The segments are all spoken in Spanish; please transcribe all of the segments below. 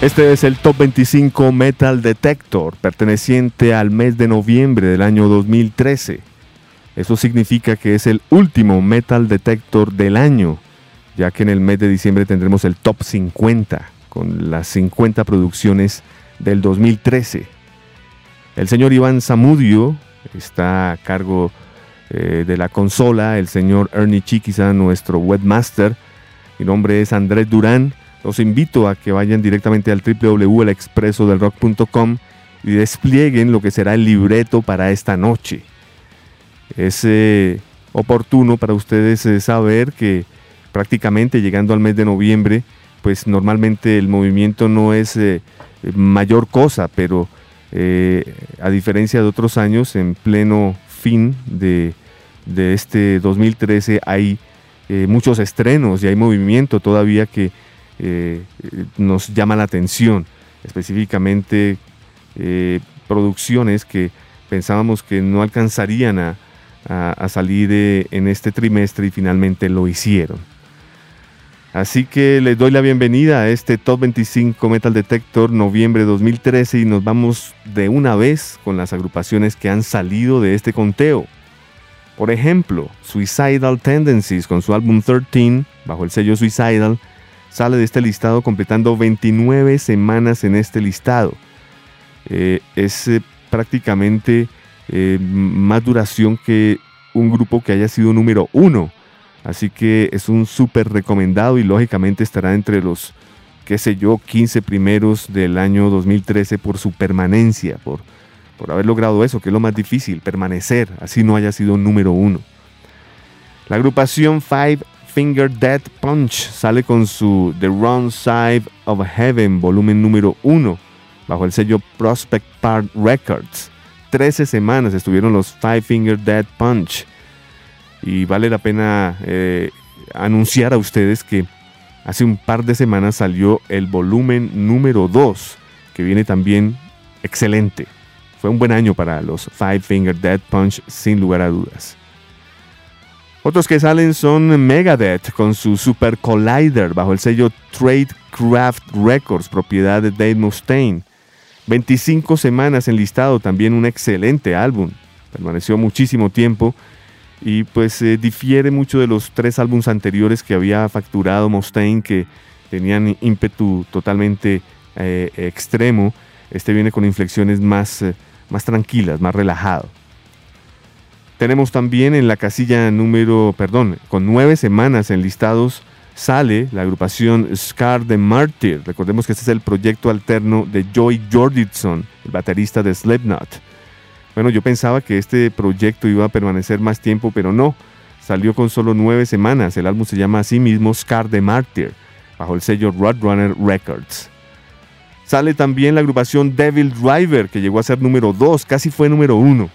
Este es el Top 25 Metal Detector, perteneciente al mes de noviembre del año 2013. Eso significa que es el último Metal Detector del año, ya que en el mes de diciembre tendremos el Top 50, con las 50 producciones del 2013. El señor Iván Zamudio está a cargo eh, de la consola, el señor Ernie Chiquiza, nuestro webmaster. Mi nombre es Andrés Durán los invito a que vayan directamente al www.elexpresodelrock.com y desplieguen lo que será el libreto para esta noche. Es eh, oportuno para ustedes eh, saber que prácticamente llegando al mes de noviembre, pues normalmente el movimiento no es eh, mayor cosa, pero a diferencia de otros años, en pleno fin de, de este 2013 hay muchos estrenos y hay movimiento todavía que eh, nos llama la atención, específicamente eh, producciones que pensábamos que no alcanzarían a, salir eh, en este trimestre y finalmente lo hicieron. Así que les doy la bienvenida a este Top 25 Metal Detector noviembre 2013 y nos vamos de una vez con las agrupaciones que han salido de este conteo. Por ejemplo, Suicidal Tendencies con su álbum 13 bajo el sello Suicidal sale de este listado completando 29 semanas en este listado. Eh, es eh, prácticamente eh, más duración que un grupo que haya sido número uno. Así que es un súper recomendado y lógicamente estará entre los, qué sé yo, 15 primeros del año 2013 por su permanencia, por, por haber logrado eso, que es lo más difícil, permanecer, así no haya sido número uno. La agrupación Five Finger Dead Punch sale con su The Wrong Side of Heaven, volumen número 1, bajo el sello Prospect Park Records. 13 semanas estuvieron los Five Finger Dead Punch. Y vale la pena eh, anunciar a ustedes que hace un par de semanas salió el volumen número 2, que viene también excelente. Fue un buen año para los Five Finger Dead Punch, sin lugar a dudas. Otros que salen son Megadeth con su Super Collider bajo el sello Tradecraft Records, propiedad de Dave Mustaine. 25 semanas enlistado, también un excelente álbum. Permaneció muchísimo tiempo y pues eh, difiere mucho de los tres álbumes anteriores que había facturado Mustaine que tenían ímpetu totalmente eh, extremo. Este viene con inflexiones más, eh, más tranquilas, más relajado. Tenemos también en la casilla número, perdón, con nueve semanas enlistados, sale la agrupación Scar the Martyr. Recordemos que este es el proyecto alterno de Joy Jordison, el baterista de Slipknot. Bueno, yo pensaba que este proyecto iba a permanecer más tiempo, pero no. Salió con solo nueve semanas. El álbum se llama así mismo Scar the Martyr, bajo el sello Roadrunner Records. Sale también la agrupación Devil Driver, que llegó a ser número dos, casi fue número uno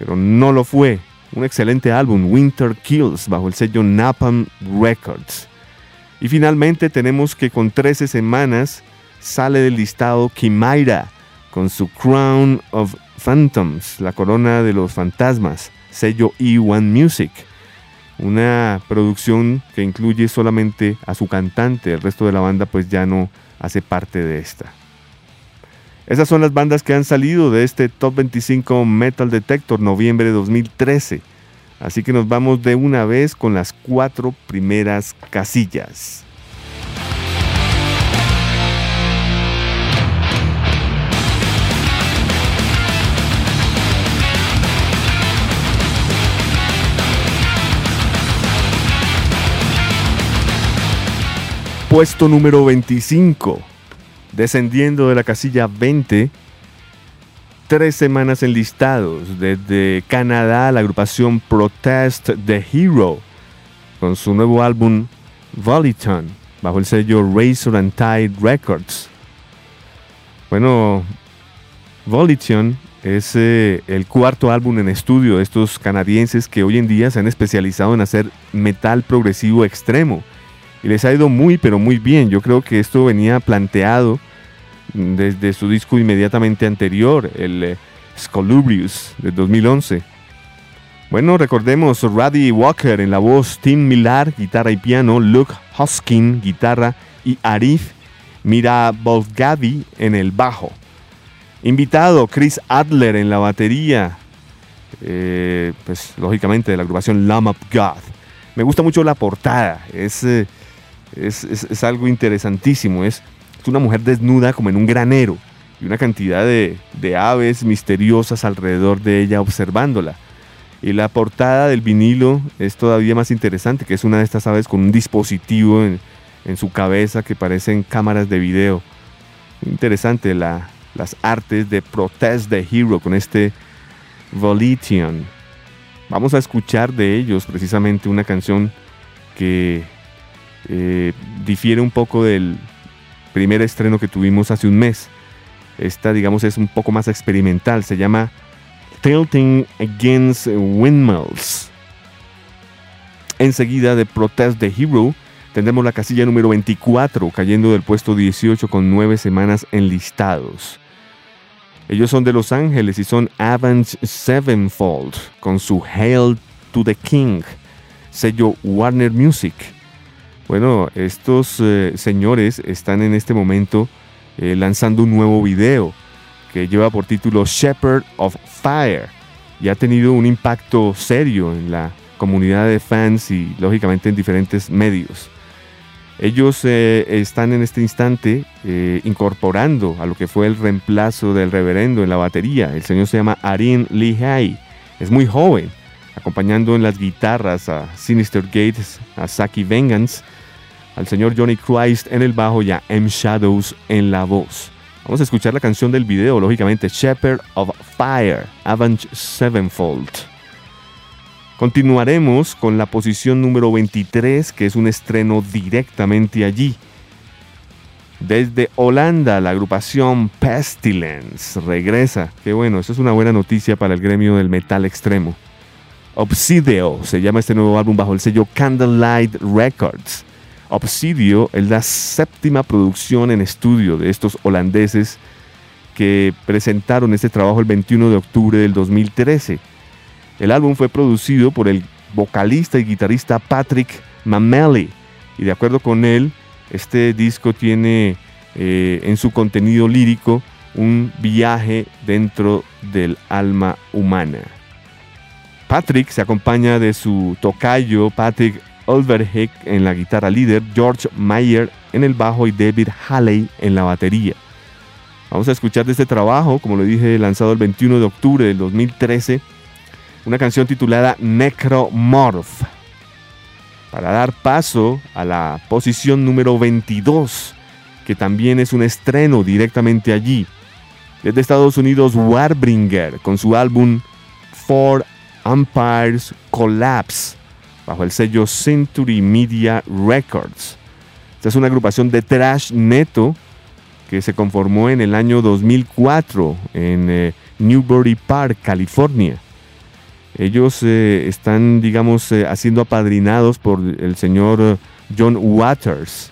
pero no lo fue. Un excelente álbum, Winter Kills, bajo el sello Napalm Records. Y finalmente tenemos que con 13 semanas sale del listado Kimaira con su Crown of Phantoms, la corona de los fantasmas, sello E1 Music. Una producción que incluye solamente a su cantante, el resto de la banda pues ya no hace parte de esta. Esas son las bandas que han salido de este Top 25 Metal Detector noviembre de 2013. Así que nos vamos de una vez con las cuatro primeras casillas. Puesto número 25 descendiendo de la casilla 20, tres semanas enlistados. Desde Canadá, la agrupación Protest the Hero, con su nuevo álbum Voliton, bajo el sello Razor and Tide Records. Bueno, Volition es eh, el cuarto álbum en estudio de estos canadienses que hoy en día se han especializado en hacer metal progresivo extremo y les ha ido muy pero muy bien. Yo creo que esto venía planteado desde su disco inmediatamente anterior, el eh, Scolubrius de 2011. Bueno, recordemos Raddy Walker en la voz, Tim Millar, guitarra y piano, Luke Hoskin, guitarra y Arif Mira Volgavi en el bajo. Invitado Chris Adler en la batería, eh, pues lógicamente de la agrupación Lamb of God. Me gusta mucho la portada, es, eh, es, algo interesantísimo, es, una mujer desnuda como en un granero y una cantidad de, aves misteriosas alrededor de ella observándola. Y la portada del vinilo es todavía más interesante, que es una de estas aves con un dispositivo en, en su cabeza que parecen cámaras de video. Interesante la, las artes de Protest the Hero con este Volition. Vamos a escuchar de ellos precisamente una canción que eh, difiere un poco del primer estreno que tuvimos hace un mes. Esta, digamos, es un poco más experimental. Se llama Tilting Against Windmills. Enseguida de Protest the Hero tendremos la casilla número 24, cayendo del puesto 18 con nueve semanas enlistados. Ellos son de Los Ángeles y son Avenge Sevenfold con su Hail to the King, sello Warner Music. Bueno, estos eh, señores están en este momento eh, lanzando un nuevo video que lleva por título Shepherd of Fire y ha tenido un impacto serio en la comunidad de fans y lógicamente en diferentes medios. Ellos eh, están en este instante incorporando a lo que fue el reemplazo del reverendo en la batería. El señor se llama Arin Lehigh. Es muy joven, acompañando en las guitarras a Sinister Gates, a Saki Vengeance, al señor Johnny Christ en el bajo y a M. Shadows en la voz. Vamos a escuchar la canción del video, lógicamente, Shepherd of Fire, Avenge Sevenfold. Continuaremos con la posición número 23, que es un estreno directamente allí. Desde Holanda, la agrupación Pestilence regresa. Qué bueno, eso es una buena noticia para el gremio del metal extremo. Obsidio se llama este nuevo álbum bajo el sello Candlelight Records. Obsidio es la séptima producción en estudio de estos holandeses que presentaron este trabajo el 21 de octubre del 2013. El álbum fue producido por el vocalista y guitarrista Patrick Mameli y de acuerdo con él, este disco tiene eh, en su contenido lírico un viaje dentro del alma humana. Patrick se acompaña de su tocayo Patrick Olverheck en la guitarra líder, George Mayer en el bajo y David Halley en la batería. Vamos a escuchar de este trabajo, como lo dije, lanzado el 21 de octubre del 2013 una canción titulada Necromorph, para dar paso a la posición número 22, que también es un estreno directamente allí. Desde Estados Unidos, Warbringer, con su álbum Four Empires Collapse, bajo el sello Century Media Records. Esta es una agrupación de trash neto que se conformó en el año 2004 en eh, Newbury Park, California. Ellos eh, están, digamos, eh, haciendo apadrinados por el señor eh, John Waters.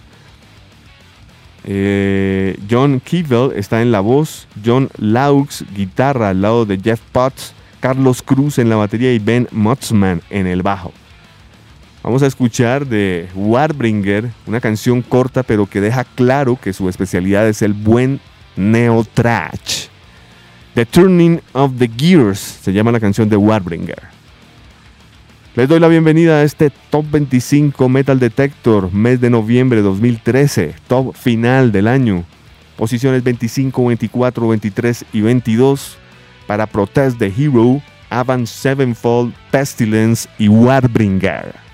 John Keeble está en la voz, John Laux, guitarra al lado de Jeff Potts, Carlos Cruz en la batería y Ben Motzman en el bajo. Vamos a escuchar de Warbringer una canción corta pero que deja claro que su especialidad es el buen neo trash. The Turning of the Gears se llama la canción de Warbringer. Les doy la bienvenida a este Top 25 Metal Detector, mes de noviembre de 2013, top final del año. Posiciones 25, 24, 23 y 22 para Protest the Hero, Avant Sevenfold, Pestilence y Warbringer.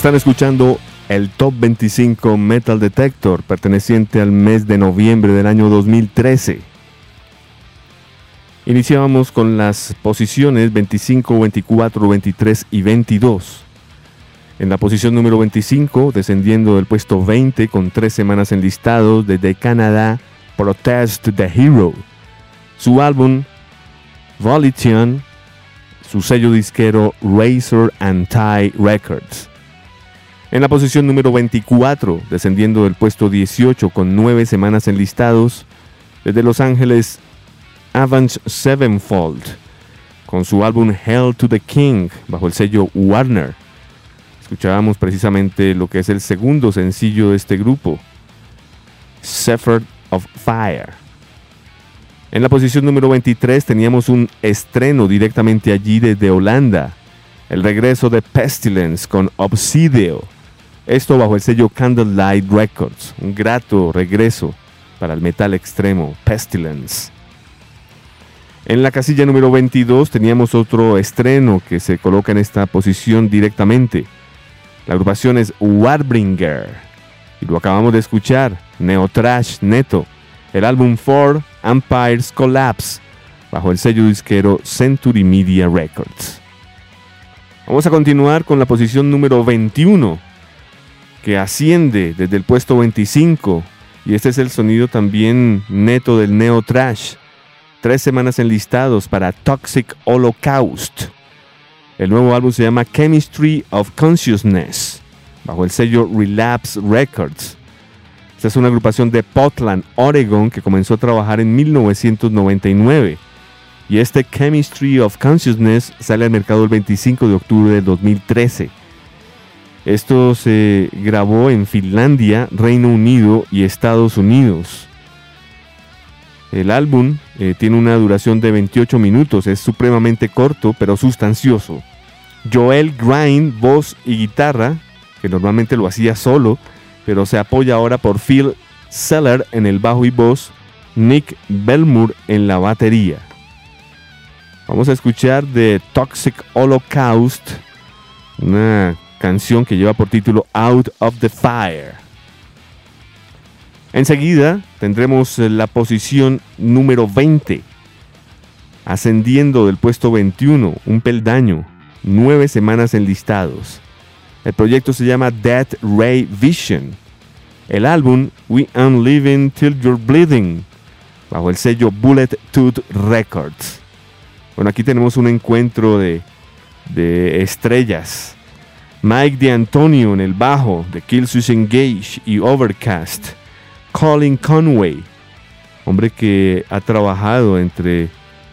Están escuchando el Top 25 Metal Detector perteneciente al mes de noviembre del año 2013. Iniciábamos con las posiciones 25, 24, 23 y 22. En la posición número 25, descendiendo del puesto 20 con tres semanas enlistados desde Canadá, Protest the Hero. Su álbum Volition, su sello disquero Razor and Tie Records. En la posición número 24, descendiendo del puesto 18 con 9 semanas enlistados, desde Los Ángeles, Avenge Sevenfold, con su álbum Hell to the King, bajo el sello Warner. Escuchábamos precisamente lo que es el segundo sencillo de este grupo, Sephard of Fire. En la posición número 23 teníamos un estreno directamente allí desde Holanda, el regreso de Pestilence con Obsidio esto bajo el sello Candlelight Records, un grato regreso para el metal extremo, Pestilence. En la casilla número 22 teníamos otro estreno que se coloca en esta posición directamente. La agrupación es Warbringer y lo acabamos de escuchar, Neo Trash Neto, el álbum For Empires Collapse, bajo el sello disquero Century Media Records. Vamos a continuar con la posición número 21 que asciende desde el puesto 25 y este es el sonido también neto del neo trash. Tres semanas enlistados para Toxic Holocaust. El nuevo álbum se llama Chemistry of Consciousness, bajo el sello Relapse Records. Esta es una agrupación de Portland, Oregon, que comenzó a trabajar en 1999. Y este Chemistry of Consciousness sale al mercado el 25 de octubre de 2013. Esto se grabó en Finlandia, Reino Unido y Estados Unidos. El álbum eh, tiene una duración de 28 minutos, es supremamente corto pero sustancioso. Joel Grind, voz y guitarra, que normalmente lo hacía solo, pero se apoya ahora por Phil Seller en el bajo y voz, Nick Belmour en la batería. Vamos a escuchar de Toxic Holocaust, una canción que lleva por título Out of the Fire. Enseguida tendremos eh, la posición número 20, ascendiendo del puesto 21, un peldaño, nueve semanas enlistados. El proyecto se llama Dead Ray Vision. El álbum We Am Living Till You're Bleeding, bajo el sello Bullet Tooth Records. Bueno, aquí tenemos un encuentro de, de estrellas Mike D'Antonio en el bajo de Killswitch Engage y Overcast. Colin Conway, hombre que ha trabajado entre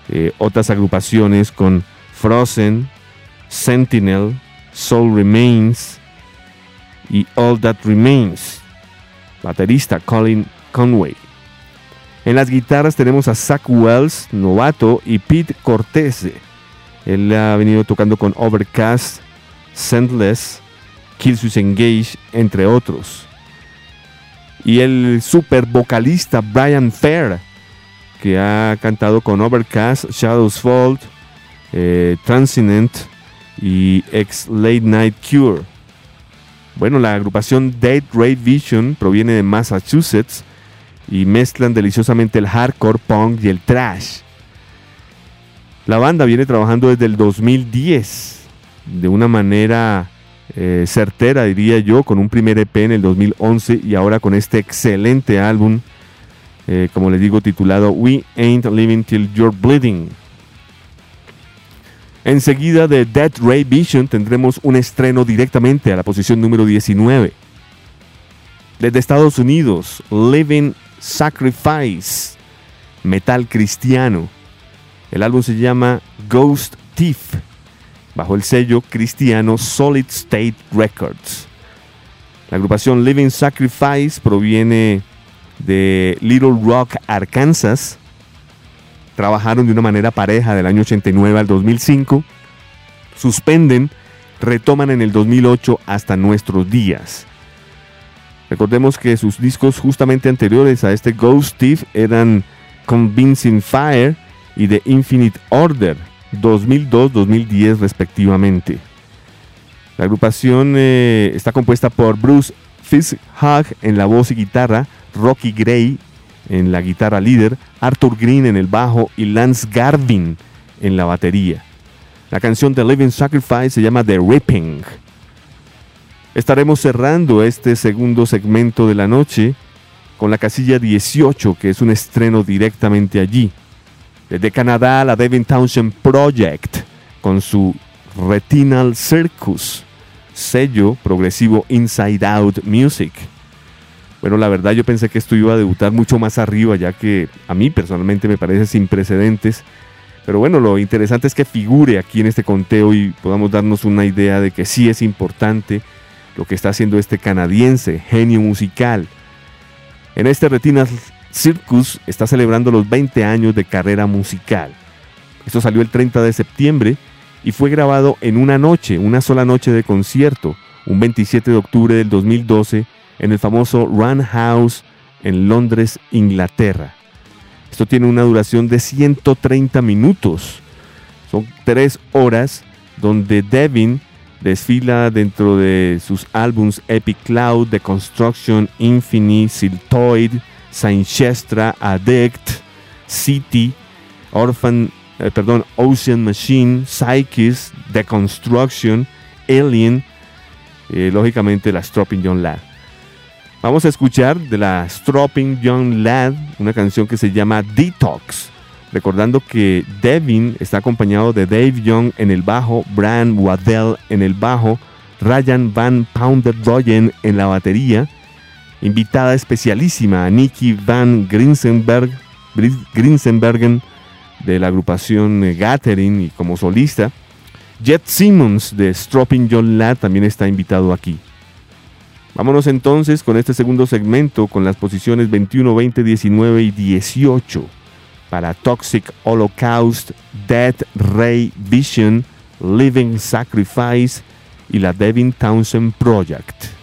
eh, otras agrupaciones con Frozen, Sentinel, Soul Remains y All That Remains. Baterista Colin Conway. En las guitarras tenemos a Zach Wells, novato, y Pete Cortese. Él ha venido tocando con Overcast, Sendless, Killswitch Engage, entre otros. Y el super vocalista Brian Fair, que ha cantado con Overcast, Shadows Fall, eh, Transient y ex Late Night Cure. Bueno, la agrupación Dead Ray Vision proviene de Massachusetts y mezclan deliciosamente el hardcore punk y el trash. La banda viene trabajando desde el 2010 de una manera eh, certera, diría yo, con un primer EP en el 2011 y ahora con este excelente álbum, eh, como les digo, titulado We Ain't Living Till You're Bleeding. Enseguida de Dead Ray Vision tendremos un estreno directamente a la posición número 19. Desde Estados Unidos, Living Sacrifice, metal cristiano. El álbum se llama Ghost Thief bajo el sello cristiano Solid State Records. La agrupación Living Sacrifice proviene de Little Rock, Arkansas. Trabajaron de una manera pareja del año 89 al 2005. Suspenden, retoman en el 2008 hasta nuestros días. Recordemos que sus discos justamente anteriores a este Ghost Thief eran Convincing Fire y The Infinite Order, 2002-2010 respectivamente. La agrupación eh, está compuesta por Bruce Fitzhugh en la voz y guitarra, Rocky Gray en la guitarra líder, Arthur Green en el bajo y Lance Garvin en la batería. La canción The Living Sacrifice se llama The Ripping. Estaremos cerrando este segundo segmento de la noche con la casilla 18, que es un estreno directamente allí. Desde Canadá, la Devin Townshend Project, con su Retinal Circus, sello progresivo Inside Out Music. Bueno, la verdad yo pensé que esto iba a debutar mucho más arriba, ya que a mí personalmente me parece sin precedentes. Pero bueno, lo interesante es que figure aquí en este conteo y podamos darnos una idea de que sí es importante lo que está haciendo este canadiense, genio musical. En este Retinal Circus está celebrando los 20 años de carrera musical. Esto salió el 30 de septiembre y fue grabado en una noche, una sola noche de concierto, un 27 de octubre del 2012 en el famoso Run House en Londres, Inglaterra. Esto tiene una duración de 130 minutos. Son tres horas donde Devin desfila dentro de sus álbums Epic Cloud, The Construction, Infinite, Siltoid, Sainchestra, Addict, City, Orphan eh, perdón, Ocean Machine, Psychis, The Construction, Alien, eh, lógicamente la Stropping Young Lad. Vamos a escuchar de la Stropping Young Lad una canción que se llama Detox. Recordando que Devin está acompañado de Dave Young en el bajo, Bran Waddell en el bajo, Ryan Van Pounder Doyen en la batería, invitada especialísima Nikki Van Grinsenberg, Grinsenbergen de la agrupación eh, Gathering y como solista. Jet Simmons de Stropping John Ladd también está invitado aquí. Vámonos entonces con este segundo segmento con las posiciones 21, 20, 19 y 18 para Toxic Holocaust, Dead Ray Vision, Living Sacrifice y la Devin Townsend Project.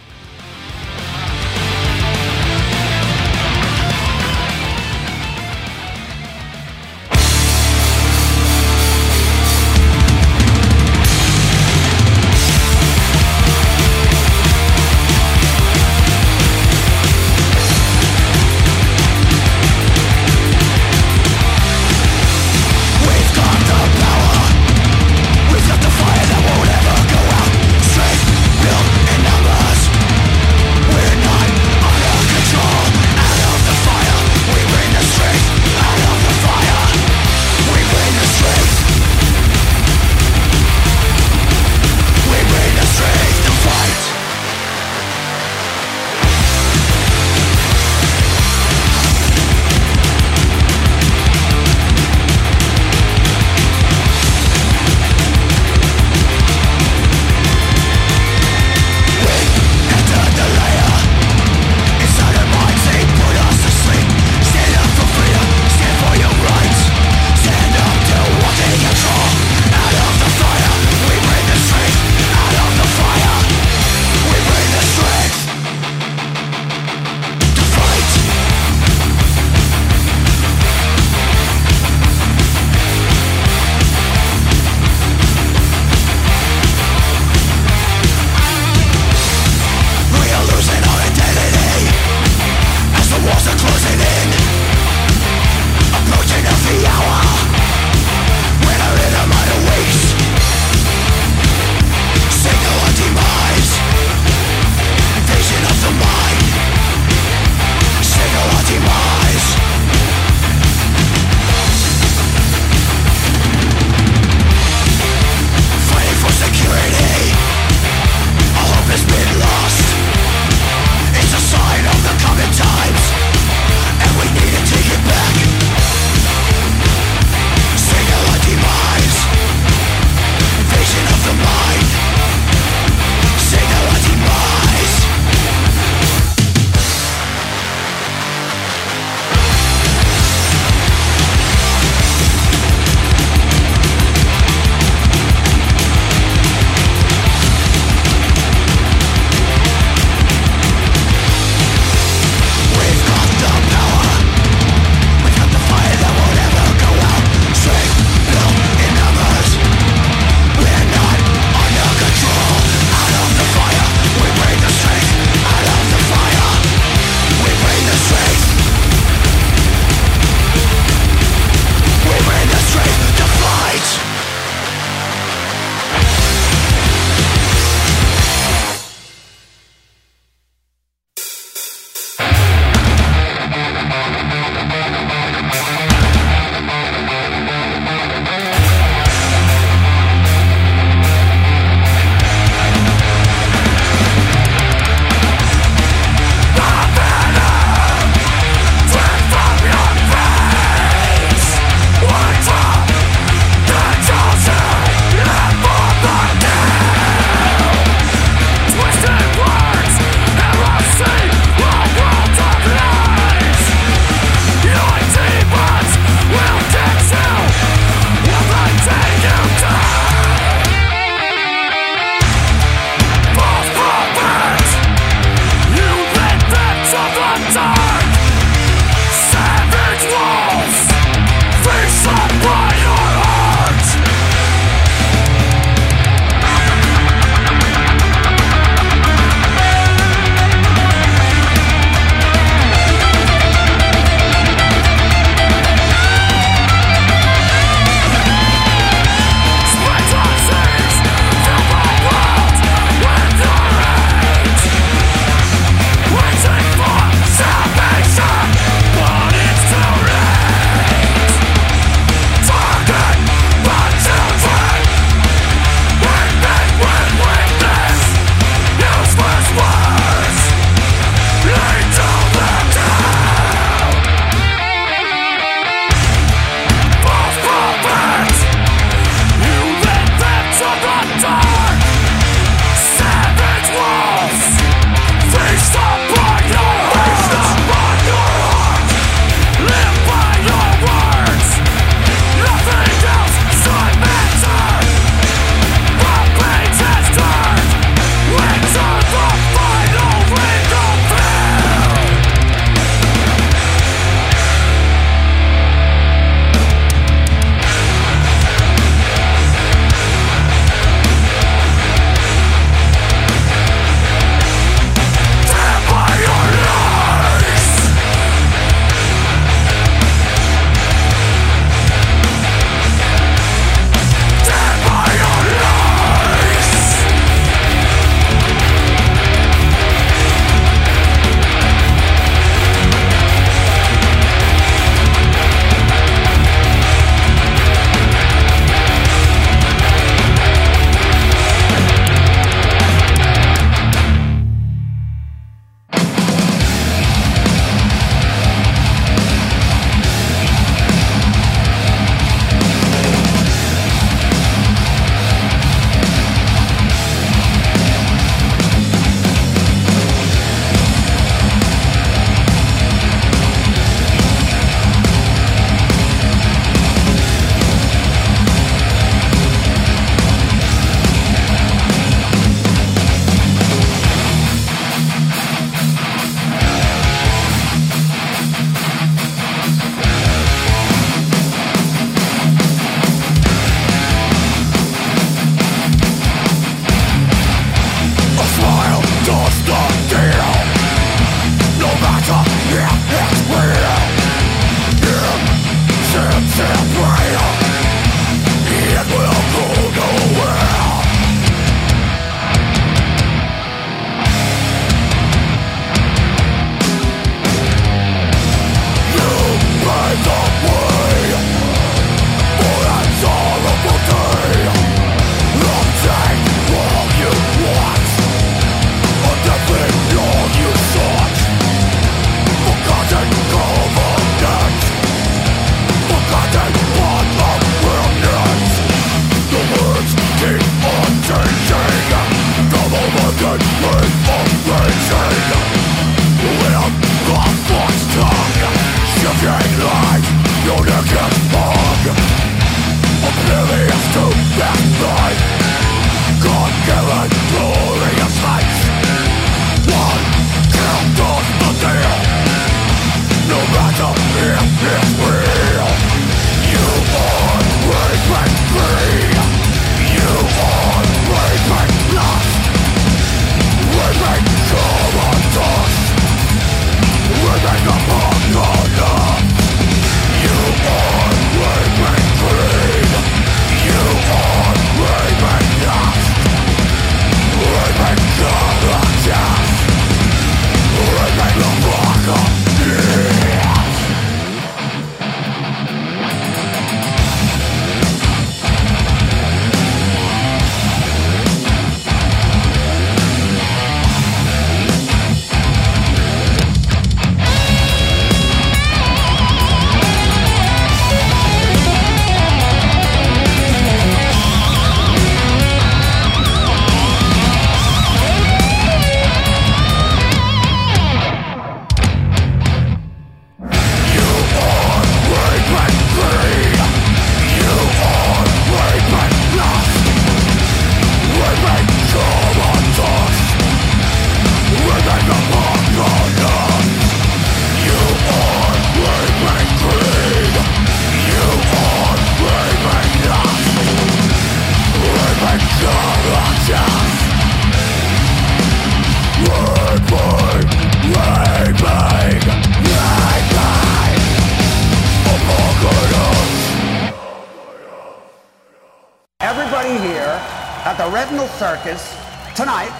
at the Retinal Circus tonight,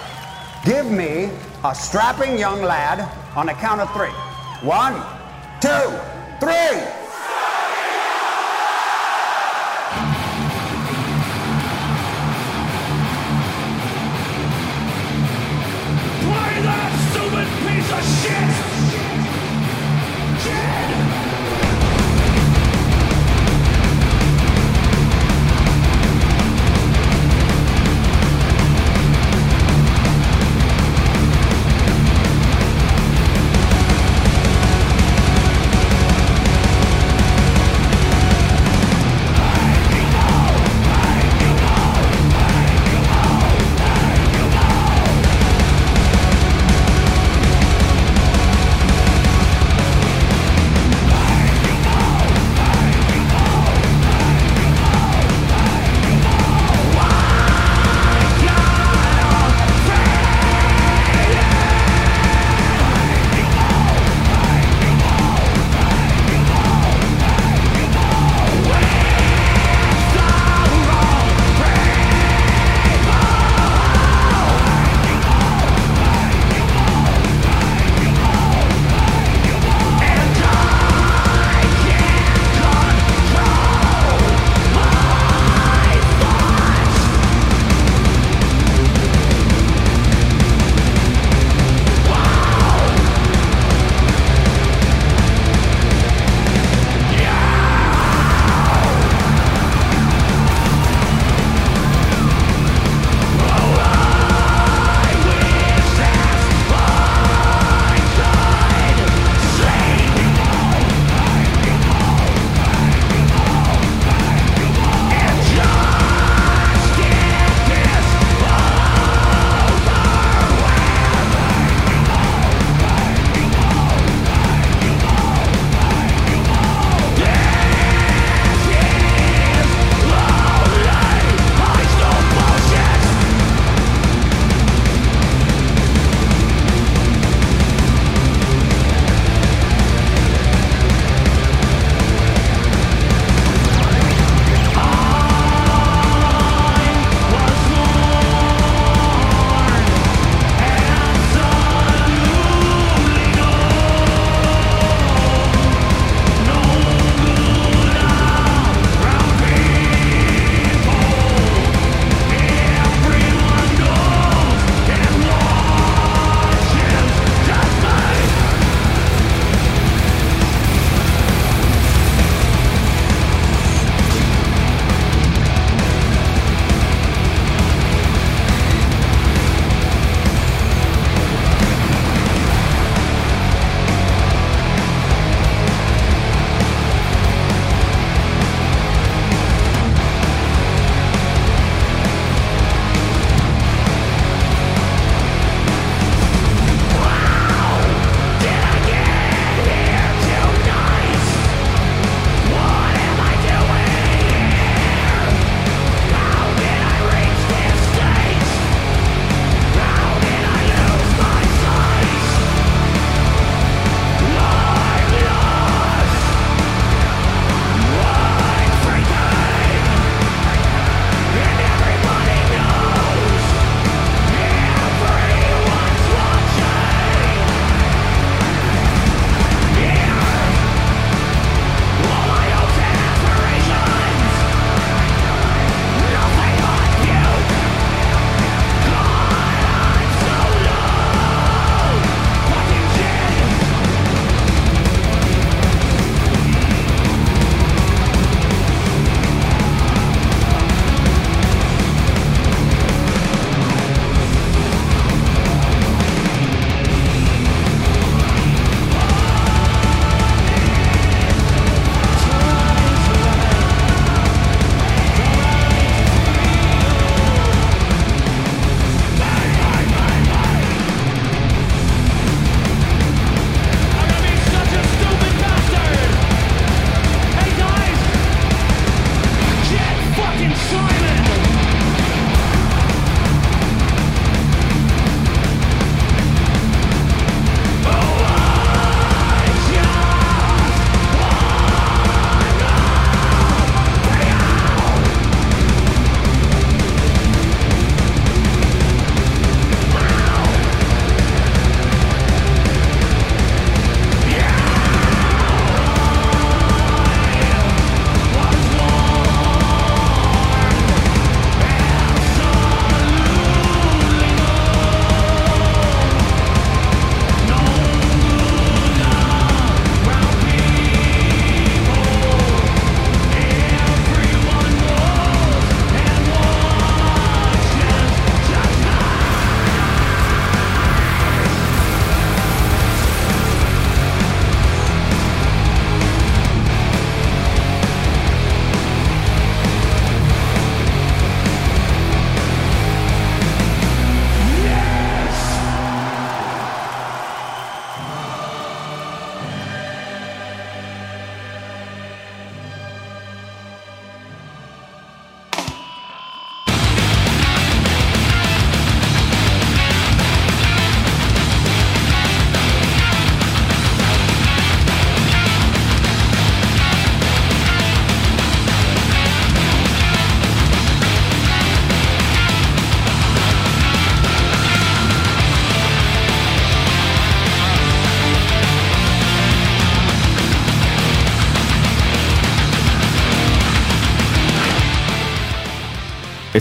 give me a strapping young lad on the count of three. One, two, three. piece of shit!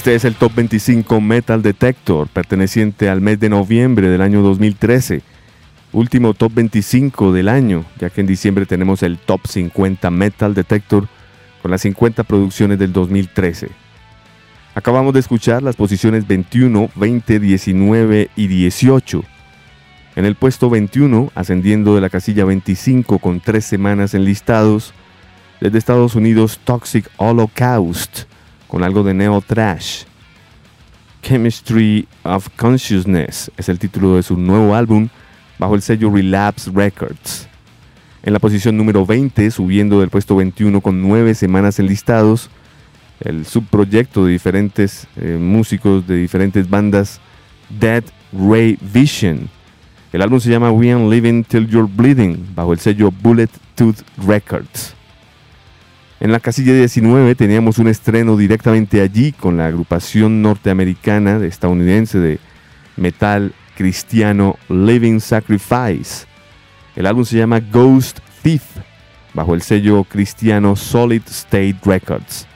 Este es el Top 25 Metal Detector, perteneciente al mes de noviembre del año 2013. Último Top 25 del año, ya que en diciembre tenemos el Top 50 Metal Detector con las 50 producciones del 2013. Acabamos de escuchar las posiciones 21, 20, 19 y 18. En el puesto 21, ascendiendo de la casilla 25 con tres semanas enlistados, desde Estados Unidos Toxic Holocaust con algo de neo trash. Chemistry of Consciousness es el título de su nuevo álbum bajo el sello Relapse Records. En la posición número 20, subiendo del puesto 21 con 9 semanas enlistados, el subproyecto de diferentes eh, músicos de diferentes bandas, Dead Ray Vision. El álbum se llama We Ain't Living Till You're Bleeding, bajo el sello Bullet Tooth Records. En la casilla 19 teníamos un estreno directamente allí con la agrupación norteamericana de estadounidense de metal cristiano Living Sacrifice. El álbum se llama Ghost Thief, bajo el sello cristiano Solid State Records.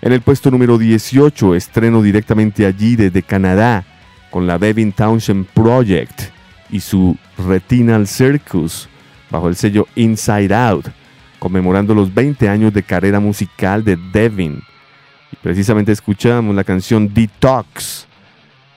En el puesto número 18, estreno directamente allí desde Canadá con la Devin Townshend Project y su Retinal Circus, bajo el sello Inside Out conmemorando los 20 años de carrera musical de Devin. Y precisamente escuchamos la canción Detox.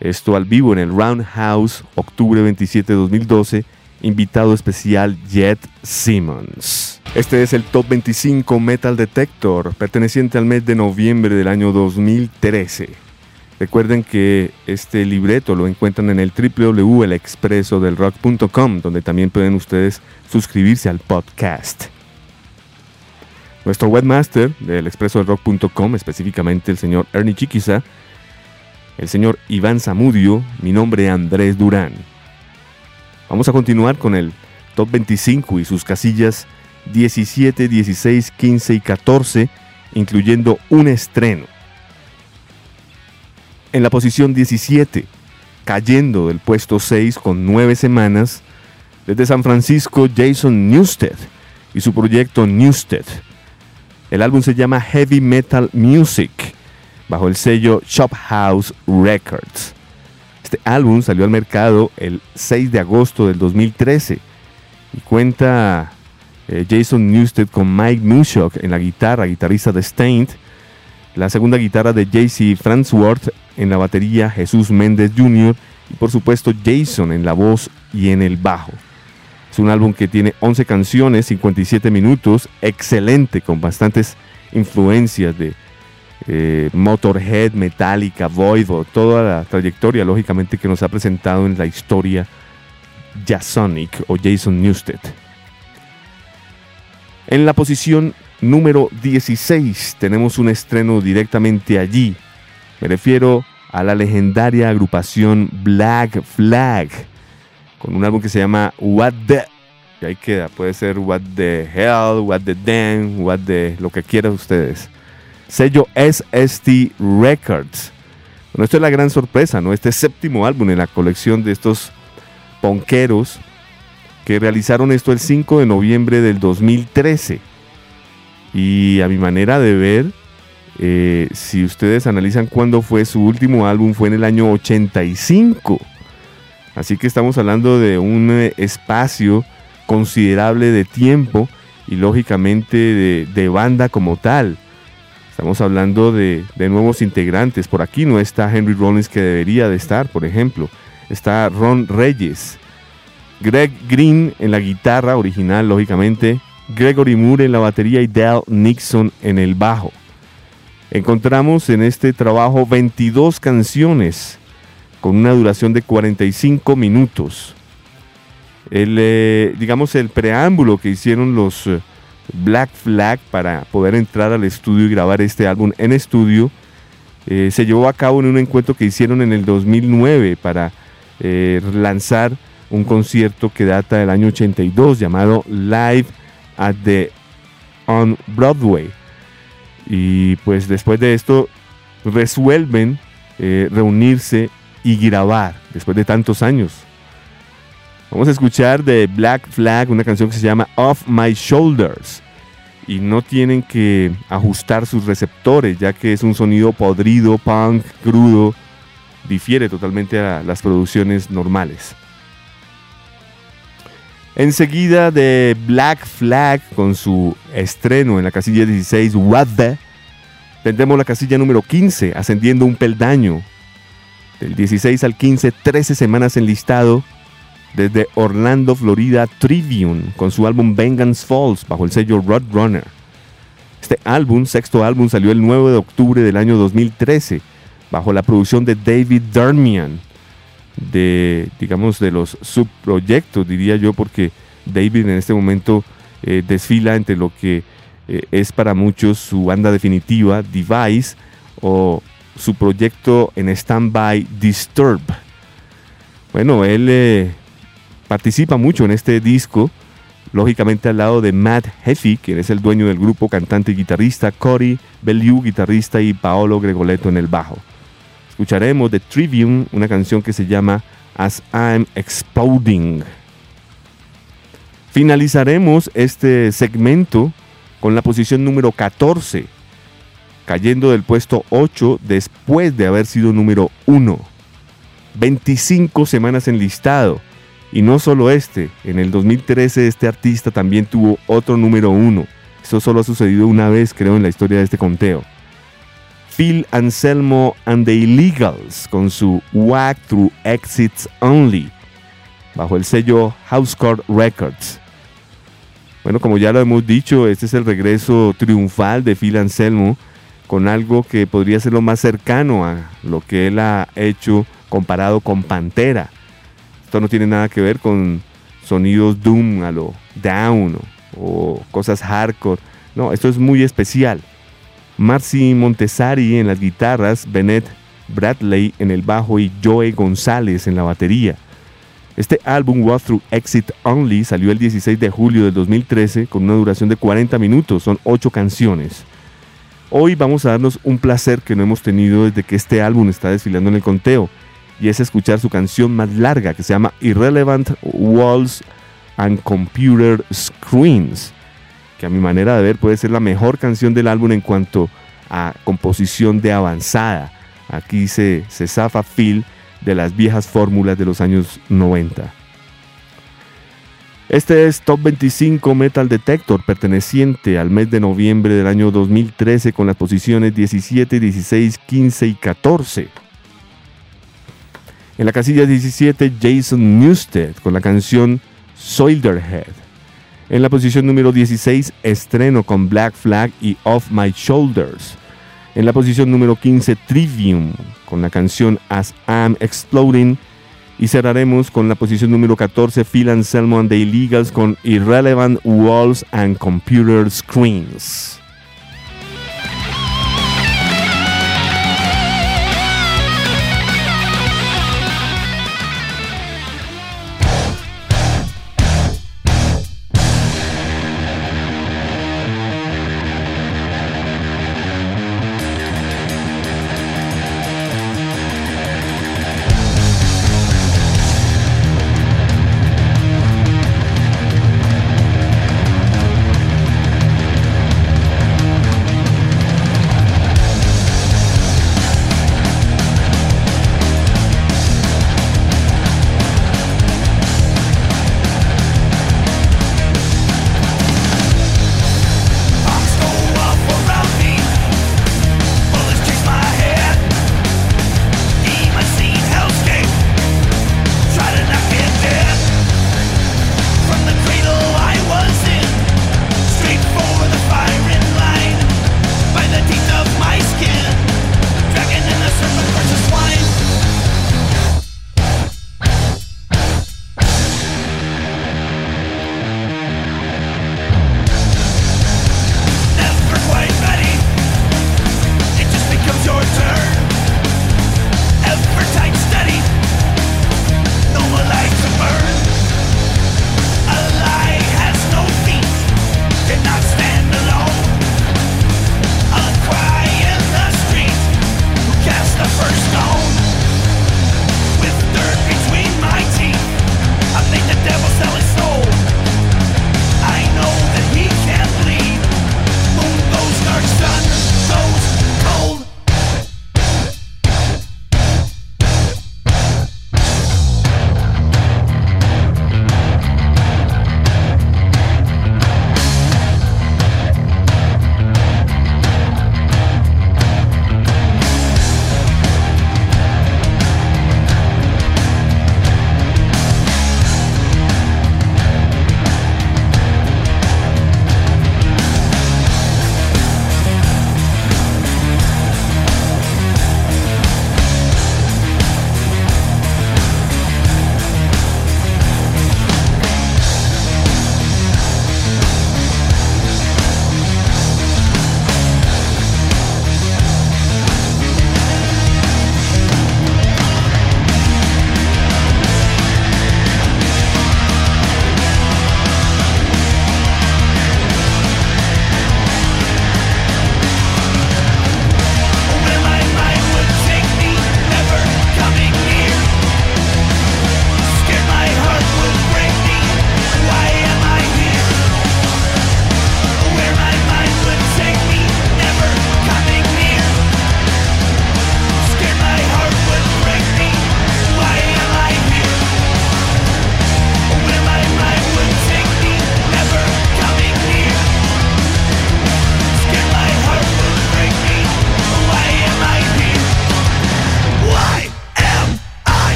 Esto al vivo en el Roundhouse, octubre 27 de 2012, invitado especial Jet Simmons. Este es el Top 25 Metal Detector, perteneciente al mes de noviembre del año 2013. Recuerden que este libreto lo encuentran en el www.elexpresodelrock.com, donde también pueden ustedes suscribirse al podcast. Nuestro webmaster del expresodelrock.com, específicamente el señor Ernie Chiquiza, el señor Iván Zamudio, mi nombre Andrés Durán. Vamos a continuar con el top 25 y sus casillas 17, 16, 15 y 14, incluyendo un estreno. En la posición 17, cayendo del puesto 6 con 9 semanas, desde San Francisco Jason Newsted y su proyecto Newsted el álbum se llama Heavy Metal Music, bajo el sello Shop House Records. Este álbum salió al mercado el 6 de agosto del 2013 y cuenta eh, Jason Newsted con Mike Mushock en la guitarra, guitarrista de Stained, la segunda guitarra de JC Fransworth en la batería, Jesús Méndez Jr. y por supuesto Jason en la voz y en el bajo. Es un álbum que tiene 11 canciones, 57 minutos, excelente, con bastantes influencias de eh, Motorhead, Metallica, Voivod, toda la trayectoria, lógicamente, que nos ha presentado en la historia Jasonic o Jason Newsted. En la posición número 16 tenemos un estreno directamente allí. Me refiero a la legendaria agrupación Black Flag con un álbum que se llama What the. Y ahí queda, puede ser What the Hell, What the Damn, What the. lo que quieran ustedes. Sello SST Records. Bueno, esto es la gran sorpresa, ¿no? Este séptimo álbum en la colección de estos ponqueros que realizaron esto el 5 de noviembre del 2013. Y a mi manera de ver, eh, si ustedes analizan cuándo fue su último álbum, fue en el año 85. Así que estamos hablando de un eh, espacio considerable de tiempo y lógicamente de, banda como tal. Estamos hablando de, nuevos integrantes. Por aquí no está Henry Rollins que debería de estar, por ejemplo. Está Ron Reyes. Greg Green en la guitarra original, lógicamente. Gregory Moore en la batería y Dale Nixon en el bajo. Encontramos en este trabajo 22 canciones con una duración de 45 minutos. El, eh, digamos, el preámbulo que hicieron los eh, Black Flag para poder entrar al estudio y grabar este álbum en estudio eh, se llevó a cabo en un encuentro que hicieron en el 2009 para lanzar un concierto que data del año 82 llamado Live at the on Broadway. Y pues después de esto resuelven reunirse y grabar después de tantos años. Vamos a escuchar de Black Flag una canción que se llama Off My Shoulders. y no tienen que ajustar sus receptores, ya que es un sonido podrido, punk, crudo, difiere totalmente a las producciones normales. Enseguida de Black Flag con su estreno en la casilla 16, What the, tendremos la casilla número 15, ascendiendo un peldaño. Del 16 al 15, 13 semanas en listado. Desde Orlando, Florida, Trivium, con su álbum Vengeance Falls, bajo el sello Roadrunner. Este álbum, sexto álbum, salió el 9 de octubre del año 2013, bajo la producción de David Darmian de, digamos, de los subproyectos, diría yo, porque David en este momento eh, desfila entre lo que eh, es para muchos su banda definitiva, Device, o su proyecto en stand-by, Disturb. Bueno, él eh, participa mucho en este disco, lógicamente al lado de Matt Heffy, quien es el dueño del grupo, cantante y guitarrista, Cory Bellew, guitarrista, y Paolo Gregoleto en el bajo. Escucharemos de Trivium una canción que se llama As I'm Exploding. Finalizaremos este segmento con la posición número 14, cayendo del puesto 8 después de haber sido número 1. 25 semanas en listado. Y no solo este, en el 2013 este artista también tuvo otro número 1. Eso solo ha sucedido una vez, creo, en la historia de este conteo. Phil Anselmo and the Illegals con su Walk Through Exits Only, bajo el sello Housecore Records. Bueno, como ya lo hemos dicho, este es el regreso triunfal de Phil Anselmo con algo que podría ser lo más cercano a lo que él ha hecho comparado con Pantera. Esto no tiene nada que ver con sonidos doom a lo down o cosas hardcore. No, esto es muy especial. Marcy Montesari en las guitarras, Bennett Bradley en el bajo y Joe González en la batería. Este álbum Walk Through Exit Only salió el 16 de julio del 2013 con una duración de 40 minutos, son 8 canciones. Hoy vamos a darnos un placer que no hemos tenido desde que este álbum está desfilando en el conteo, y es escuchar su canción más larga que se llama Irrelevant Walls and Computer Screens a mi manera de ver puede ser la mejor canción del álbum en cuanto a composición de avanzada. Aquí se, se zafa Phil de las viejas fórmulas de los años 90. Este es Top 25 Metal Detector, perteneciente al mes de noviembre del año 2013 con las posiciones 17, 16, 15 y 14. En la casilla 17, Jason Newsted con la canción Soilderhead. En la posición número 16, estreno con Black Flag y Off My Shoulders. En la posición número 15, Trivium con la canción As I'm Exploding. Y cerraremos con la posición número 14, Phil Anselmo and the Illegals con Irrelevant Walls and Computer Screens.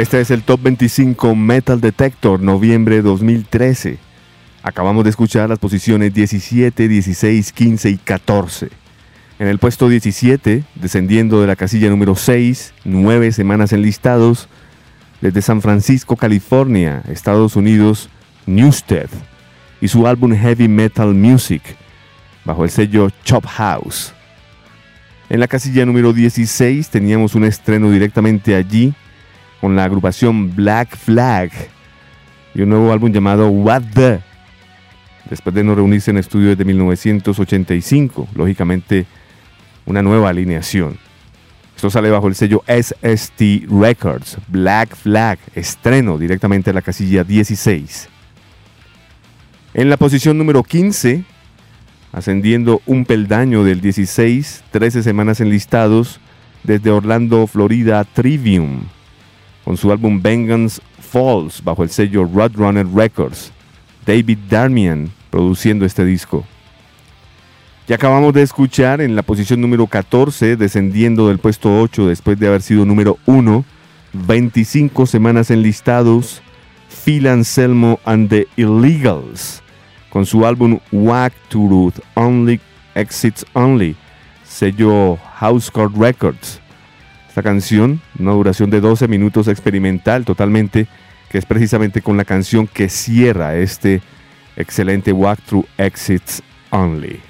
Este es el Top 25 Metal Detector, noviembre 2013. Acabamos de escuchar las posiciones 17, 16, 15 y 14. En el puesto 17, descendiendo de la casilla número 6, nueve semanas enlistados, desde San Francisco, California, Estados Unidos, Newsted, y su álbum Heavy Metal Music, bajo el sello Chop House. En la casilla número 16 teníamos un estreno directamente allí, con la agrupación Black Flag y un nuevo álbum llamado What the, después de no reunirse en estudio desde 1985, lógicamente una nueva alineación. Esto sale bajo el sello SST Records, Black Flag, estreno directamente a la casilla 16. En la posición número 15, ascendiendo un peldaño del 16, 13 semanas enlistados, desde Orlando, Florida, Trivium, con su álbum Vengeance Falls bajo el sello Roadrunner Records. David Darmian produciendo este disco. Ya acabamos de escuchar en la posición número 14, descendiendo del puesto 8 después de haber sido número 1, 25 semanas enlistados, Phil Anselmo and the Illegals, con su álbum Whack Truth Only Exits Only, sello House Records. Canción, una duración de 12 minutos experimental totalmente, que es precisamente con la canción que cierra este excelente Walkthrough Exits Only.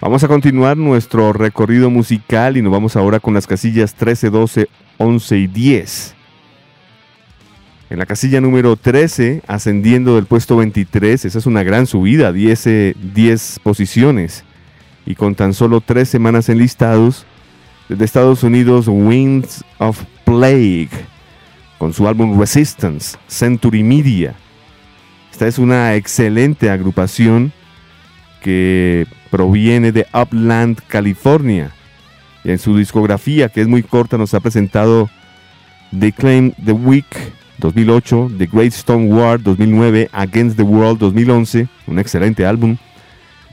Vamos a continuar nuestro recorrido musical y nos vamos ahora con las casillas 13, 12, 11 y 10. En la casilla número 13, ascendiendo del puesto 23, esa es una gran subida, 10, 10 posiciones. Y con tan solo 3 semanas enlistados, desde Estados Unidos, Winds of Plague, con su álbum Resistance, Century Media. Esta es una excelente agrupación que proviene de Upland, California. Y en su discografía, que es muy corta, nos ha presentado The Claim the Week 2008, The Great Stone War 2009, Against the World 2011, un excelente álbum.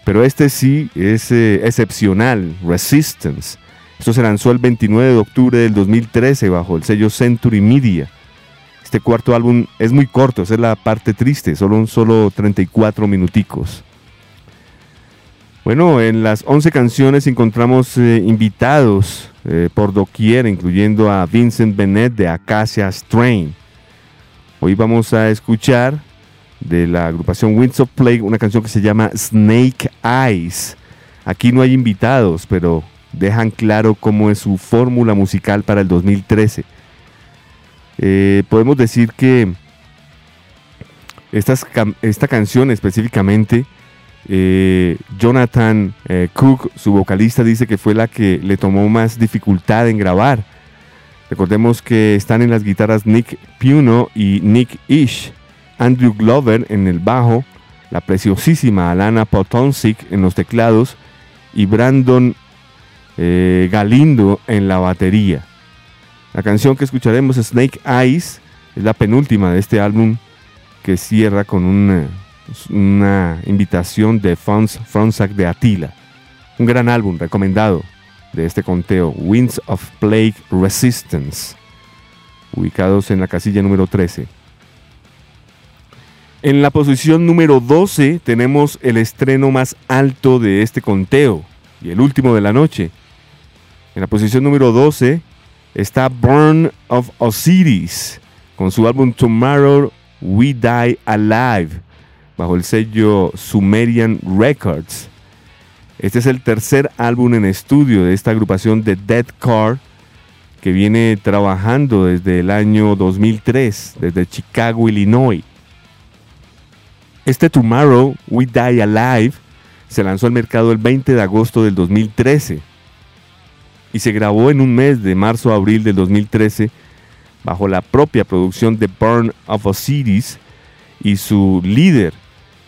Pero este sí es eh, excepcional, Resistance esto se lanzó el 29 de octubre del 2013 bajo el sello Century Media. Este cuarto álbum es muy corto, esa es la parte triste, solo solo 34 minuticos. Bueno, en las 11 canciones encontramos eh, invitados eh, por doquier, incluyendo a Vincent Bennett de Acacia Strain. Hoy vamos a escuchar de la agrupación Winds of Plague una canción que se llama Snake Eyes. Aquí no hay invitados, pero dejan claro cómo es su fórmula musical para el 2013. Eh, podemos decir que esta canción específicamente, eh, Jonathan eh, Cook, su vocalista, dice que fue la que le tomó más dificultad en grabar. Recordemos que están en las guitarras Nick Puno y Nick Ish, Andrew Glover en el bajo, la preciosísima Alana Potonsik en los teclados y Brandon eh, Galindo en la batería. La canción que escucharemos, Snake Eyes, es la penúltima de este álbum que cierra con una, una invitación de Fons Fronsack de Attila. Un gran álbum recomendado de este conteo, Winds of Plague Resistance, ubicados en la casilla número 13. En la posición número 12 tenemos el estreno más alto de este conteo y el último de la noche, en la posición número 12 está Burn of Osiris con su álbum Tomorrow We Die Alive bajo el sello Sumerian Records. Este es el tercer álbum en estudio de esta agrupación de Dead Car que viene trabajando desde el año 2003, desde Chicago, Illinois. Este Tomorrow We Die Alive se lanzó al mercado el 20 de agosto del 2013 y se grabó en un mes de marzo a abril del 2013 bajo la propia producción de Burn of Osiris y su líder,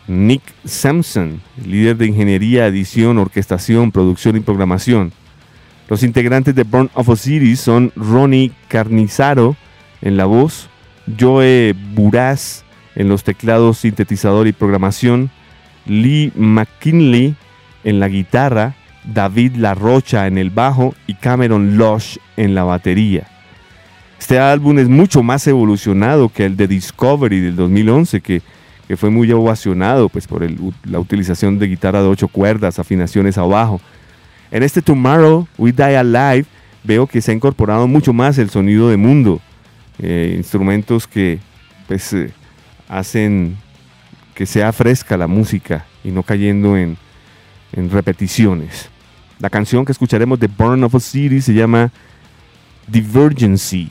Nick Sampson, líder de ingeniería, edición, orquestación, producción y programación. Los integrantes de Burn of Osiris son Ronnie Carnizaro en la voz, Joe Buraz en los teclados, sintetizador y programación, Lee McKinley en la guitarra, David La Rocha en el bajo y Cameron Lush en la batería. Este álbum es mucho más evolucionado que el de Discovery del 2011, que, que fue muy ovacionado pues, por la utilización de guitarra de ocho cuerdas, afinaciones abajo. En este Tomorrow We Die Alive veo que se ha incorporado mucho más el sonido de mundo, eh, instrumentos que pues, eh, hacen que sea fresca la música y no cayendo en, en repeticiones. La canción que escucharemos de Burn of a City se llama Divergency.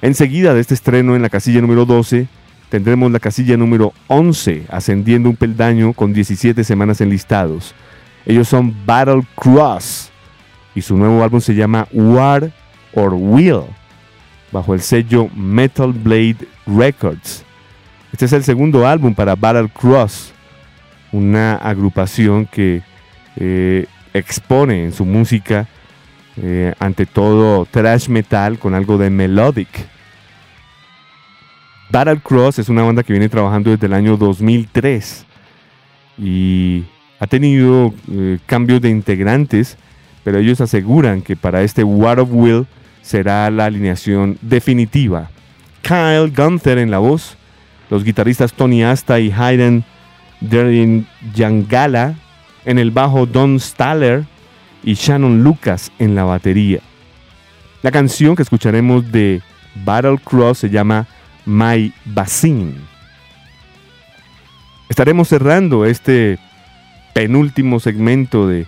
Enseguida de este estreno en la casilla número 12 tendremos la casilla número 11 ascendiendo un peldaño con 17 semanas enlistados. Ellos son Battle Cross y su nuevo álbum se llama War or Will bajo el sello Metal Blade Records. Este es el segundo álbum para Battle Cross, una agrupación que eh, expone en su música eh, ante todo thrash metal con algo de melodic. Battle Cross es una banda que viene trabajando desde el año 2003 y ha tenido eh, cambios de integrantes, pero ellos aseguran que para este War of Will será la alineación definitiva. Kyle Gunther en la voz, los guitarristas Tony Asta y Hayden Derin Yangala en el bajo Don Staller y Shannon Lucas en la batería. La canción que escucharemos de Battle Cross se llama My Basin. Estaremos cerrando este penúltimo segmento de,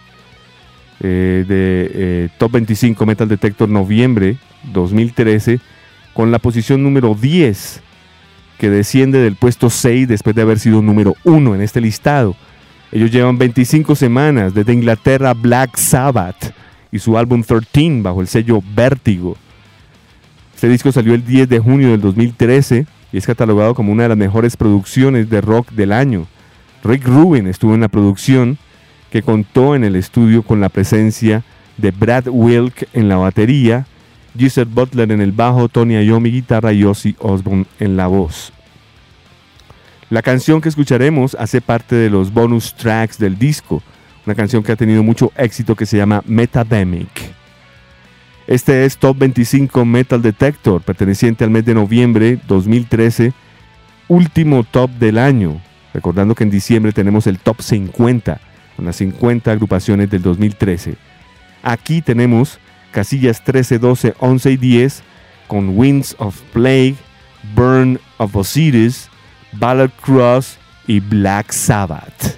eh, de eh, Top 25 Metal Detector noviembre 2013 con la posición número 10 que desciende del puesto 6 después de haber sido número 1 en este listado. Ellos llevan 25 semanas desde Inglaterra Black Sabbath y su álbum 13 bajo el sello Vértigo. Este disco salió el 10 de junio del 2013 y es catalogado como una de las mejores producciones de rock del año. Rick Rubin estuvo en la producción que contó en el estudio con la presencia de Brad Wilk en la batería, Giselle Butler en el bajo, Tony Iommi guitarra y Ozzy Osbourne en la voz. La canción que escucharemos hace parte de los bonus tracks del disco, una canción que ha tenido mucho éxito que se llama Metademic. Este es Top 25 Metal Detector, perteneciente al mes de noviembre 2013, último top del año. Recordando que en diciembre tenemos el Top 50, con las 50 agrupaciones del 2013. Aquí tenemos casillas 13, 12, 11 y 10 con Winds of Plague, Burn of Osiris, Ballad Cross y Black Sabbath.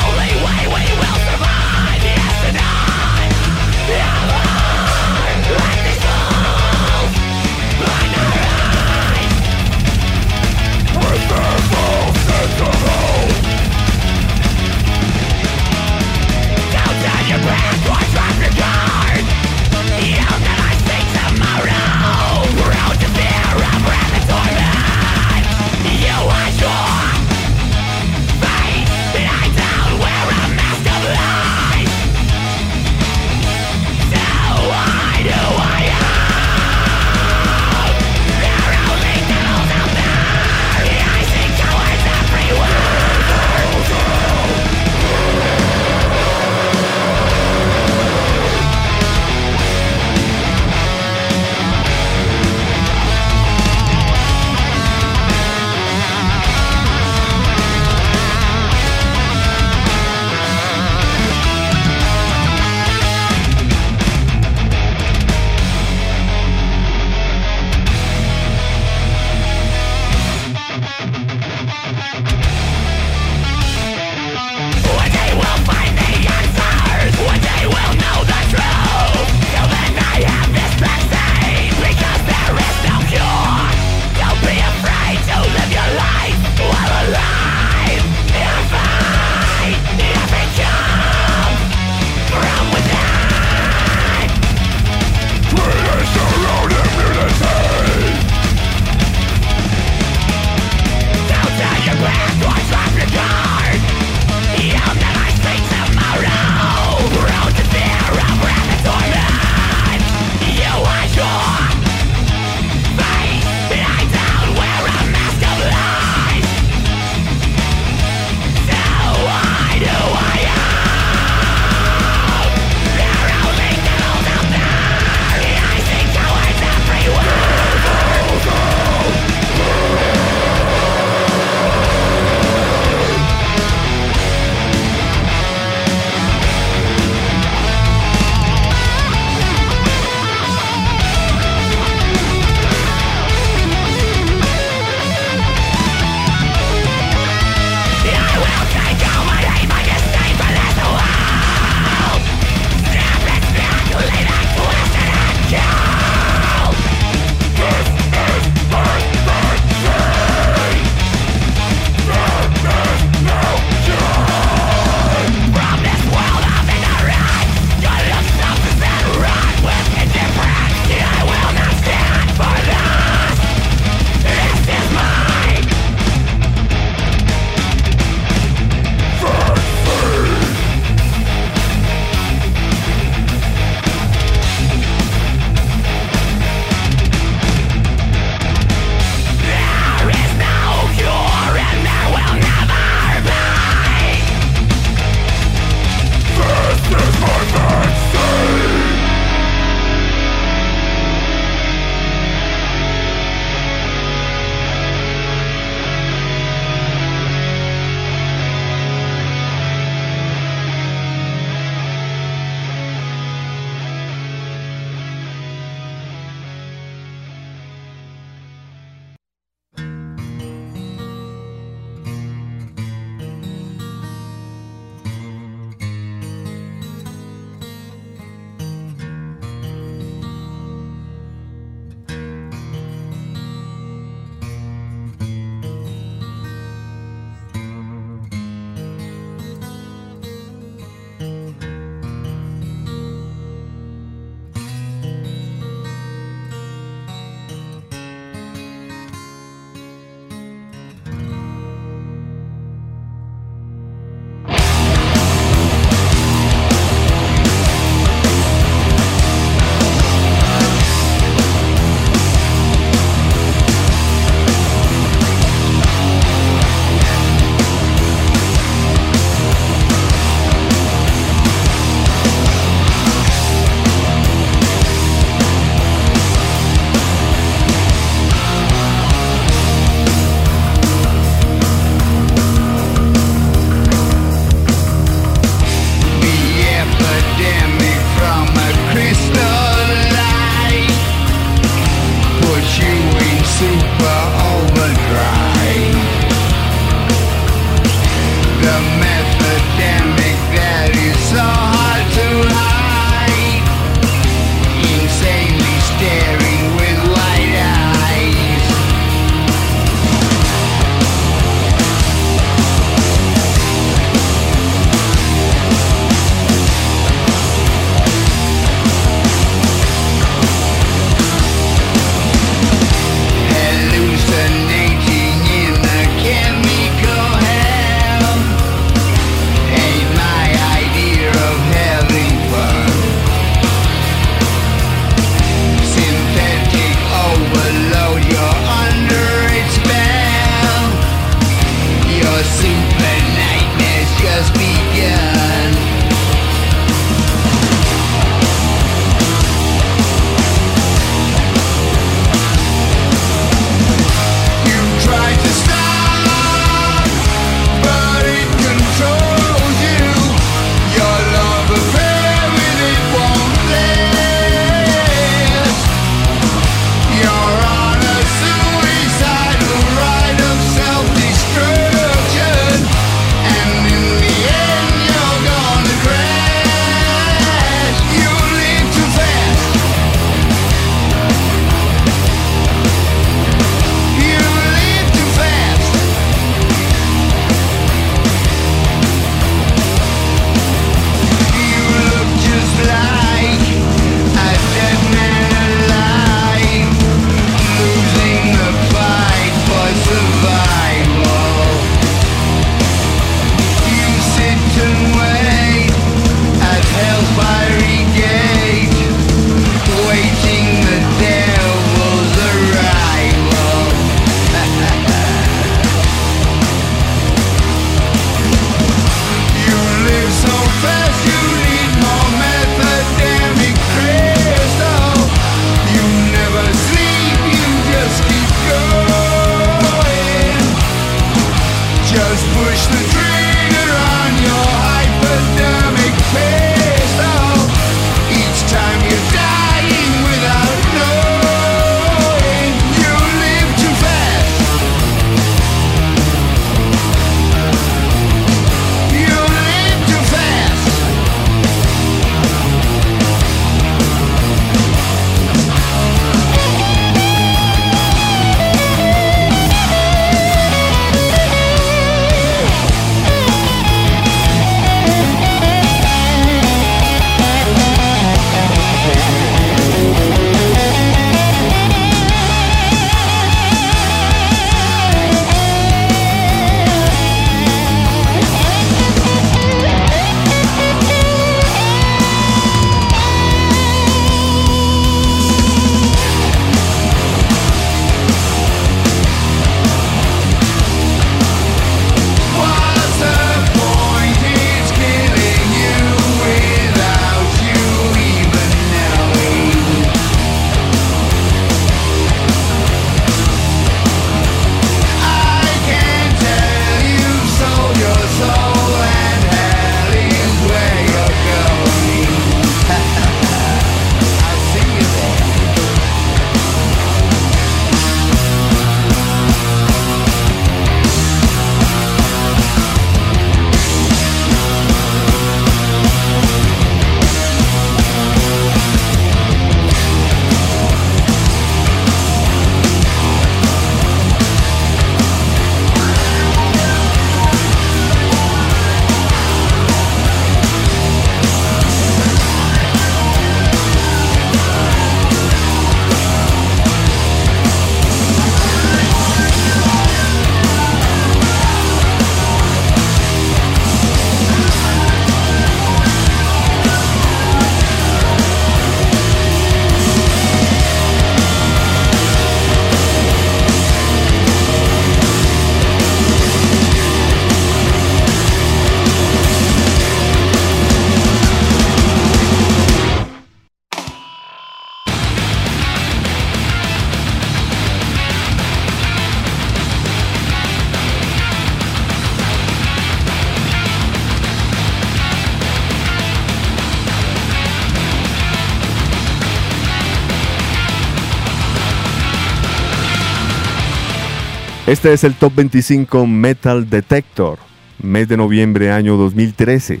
Este es el Top 25 Metal Detector, mes de noviembre año 2013.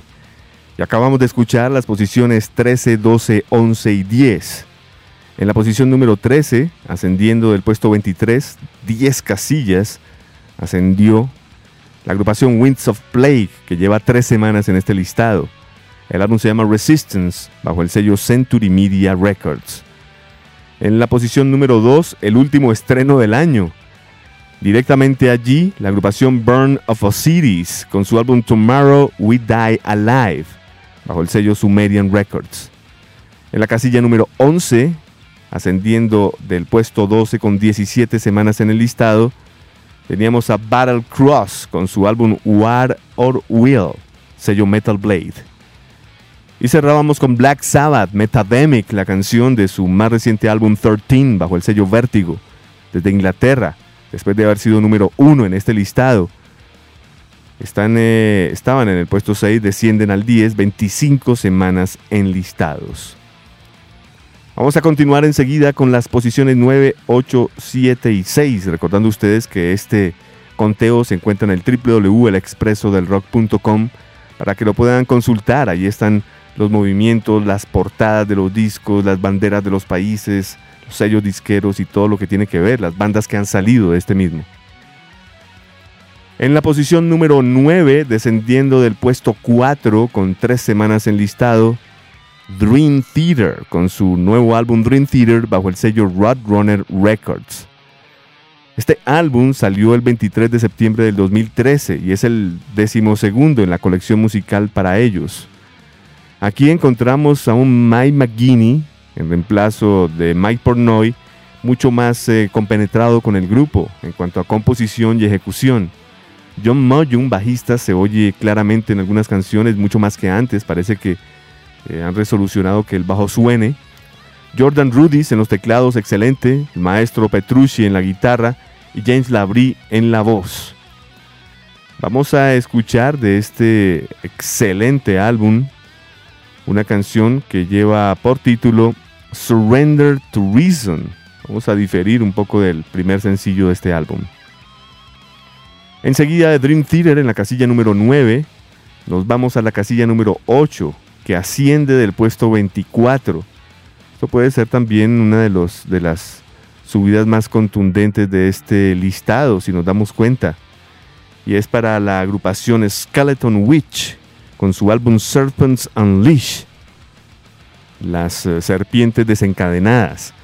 Y acabamos de escuchar las posiciones 13, 12, 11 y 10. En la posición número 13, ascendiendo del puesto 23, 10 casillas, ascendió la agrupación Winds of Plague, que lleva tres semanas en este listado. El álbum se llama Resistance, bajo el sello Century Media Records. En la posición número 2, el último estreno del año. Directamente allí, la agrupación Burn of Osiris, con su álbum Tomorrow We Die Alive, bajo el sello Sumerian Records. En la casilla número 11, ascendiendo del puesto 12 con 17 semanas en el listado, teníamos a Battle Cross con su álbum War or Will, sello Metal Blade. Y cerrábamos con Black Sabbath, Metademic, la canción de su más reciente álbum 13 bajo el sello Vértigo, desde Inglaterra, después de haber sido número uno en este listado. Están, eh, estaban en el puesto 6, descienden al 10, 25 semanas enlistados. Vamos a continuar enseguida con las posiciones 9, 8, 7 y 6, recordando ustedes que este conteo se encuentra en el www.elexpresodelrock.com para que lo puedan consultar. Ahí están los movimientos, las portadas de los discos, las banderas de los países, sellos disqueros y todo lo que tiene que ver, las bandas que han salido de este mismo. En la posición número 9, descendiendo del puesto 4 con tres semanas en listado, Dream Theater con su nuevo álbum Dream Theater bajo el sello Roadrunner Records. Este álbum salió el 23 de septiembre del 2013 y es el decimosegundo en la colección musical para ellos. Aquí encontramos a un Mike McGinney, en reemplazo de Mike Pornoy, mucho más eh, compenetrado con el grupo en cuanto a composición y ejecución. John Moyun, bajista, se oye claramente en algunas canciones, mucho más que antes, parece que eh, han resolucionado que el bajo suene. Jordan Rudis en los teclados, excelente. El maestro Petrucci en la guitarra y James Labrie en la voz. Vamos a escuchar de este excelente álbum una canción que lleva por título Surrender to Reason. Vamos a diferir un poco del primer sencillo de este álbum. Enseguida de Dream Theater en la casilla número 9, nos vamos a la casilla número 8 que asciende del puesto 24. Esto puede ser también una de, las subidas más contundentes de este listado, si nos damos cuenta. Y es para la agrupación Skeleton Witch, con su álbum Serpents Unleash, las eh, serpientes desencadenadas.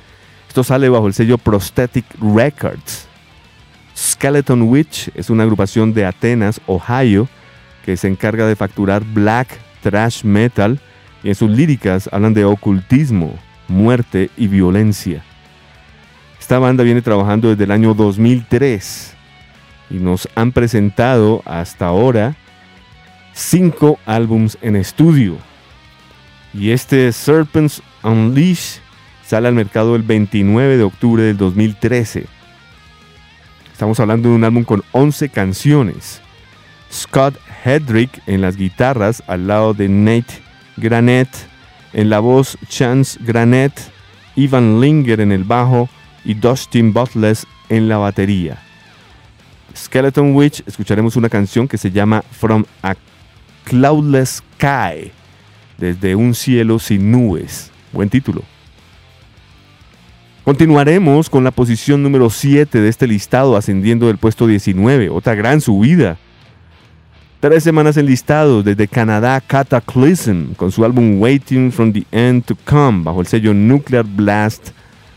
Esto sale bajo el sello Prosthetic Records. Skeleton Witch es una agrupación de Atenas, Ohio, que se encarga de facturar black, thrash metal y en sus líricas hablan de ocultismo, muerte y violencia. Esta banda viene trabajando desde el año 2003 y nos han presentado hasta ahora cinco álbums en estudio. Y este Serpents Unleashed sale al mercado el 29 de octubre del 2013. Estamos hablando de un álbum con 11 canciones. Scott Hedrick en las guitarras al lado de Nate Granet, en la voz Chance Granet, Ivan Linger en el bajo y Dustin Butler en la batería. Skeleton Witch escucharemos una canción que se llama From a Cloudless Sky, desde un cielo sin nubes. Buen título. Continuaremos con la posición número 7 de este listado, ascendiendo del puesto 19, otra gran subida. Tres semanas enlistados desde Canadá, Cataclysm, con su álbum Waiting from the End to Come, bajo el sello Nuclear Blast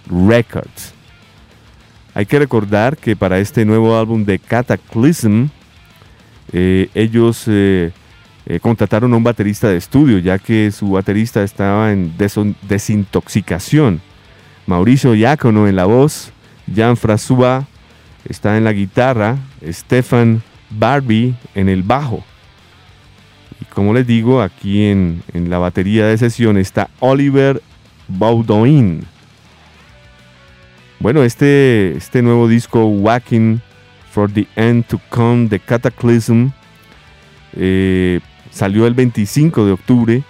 Records. Hay que recordar que para este nuevo álbum de Cataclysm, eh, ellos eh, eh, contrataron a un baterista de estudio, ya que su baterista estaba en desintoxicación. Mauricio Iacono en la voz, Jean François está en la guitarra, Stefan Barbie en el bajo. Y como les digo, aquí en, la batería de sesión está Oliver Baudouin. Bueno, este, este nuevo disco, Whacking for the End to Come, de Cataclysm, eh, salió el 25 de octubre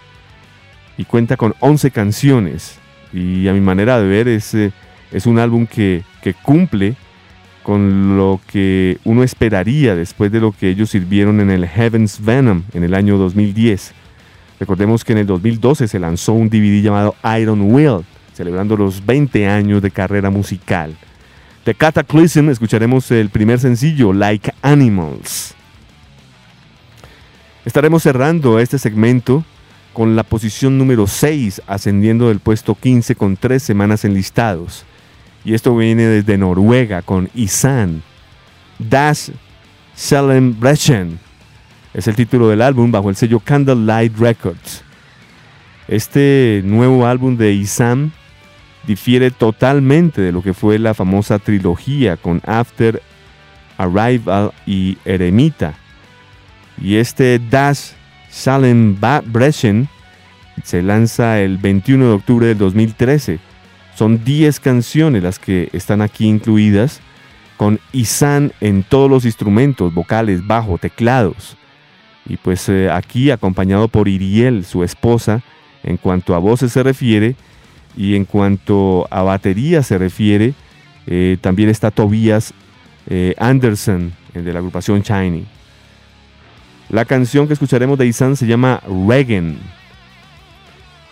y cuenta con 11 canciones. Y a mi manera de ver es, eh, es un álbum que, que cumple con lo que uno esperaría después de lo que ellos sirvieron en el Heaven's Venom en el año 2010. Recordemos que en el 2012 se lanzó un DVD llamado Iron Will, celebrando los 20 años de carrera musical. De Cataclysm escucharemos el primer sencillo, Like Animals. Estaremos cerrando este segmento con la posición número 6, ascendiendo del puesto 15 con tres semanas enlistados. Y esto viene desde Noruega con Isan. Das Brechen es el título del álbum bajo el sello Candlelight Records. Este nuevo álbum de Isan difiere totalmente de lo que fue la famosa trilogía con After, Arrival y Eremita. Y este Das Brechen se lanza el 21 de octubre del 2013 son 10 canciones las que están aquí incluidas, con Isan en todos los instrumentos, vocales, bajo, teclados. Y pues eh, aquí acompañado por Iriel, su esposa, en cuanto a voces se refiere, y en cuanto a batería se refiere, eh, también está Tobias eh, Anderson, de la agrupación Shiny. La canción que escucharemos de Isan se llama Regan.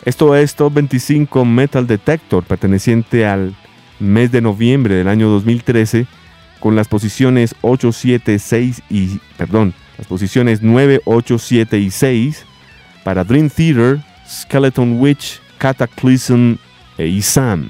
Esto es Top 25 Metal Detector, perteneciente al mes de noviembre del año 2013, con las posiciones 8, 7, 6 y, perdón, las posiciones 9, 8, 7 y 6 para Dream Theater, Skeleton Witch, Cataclysm e Isam.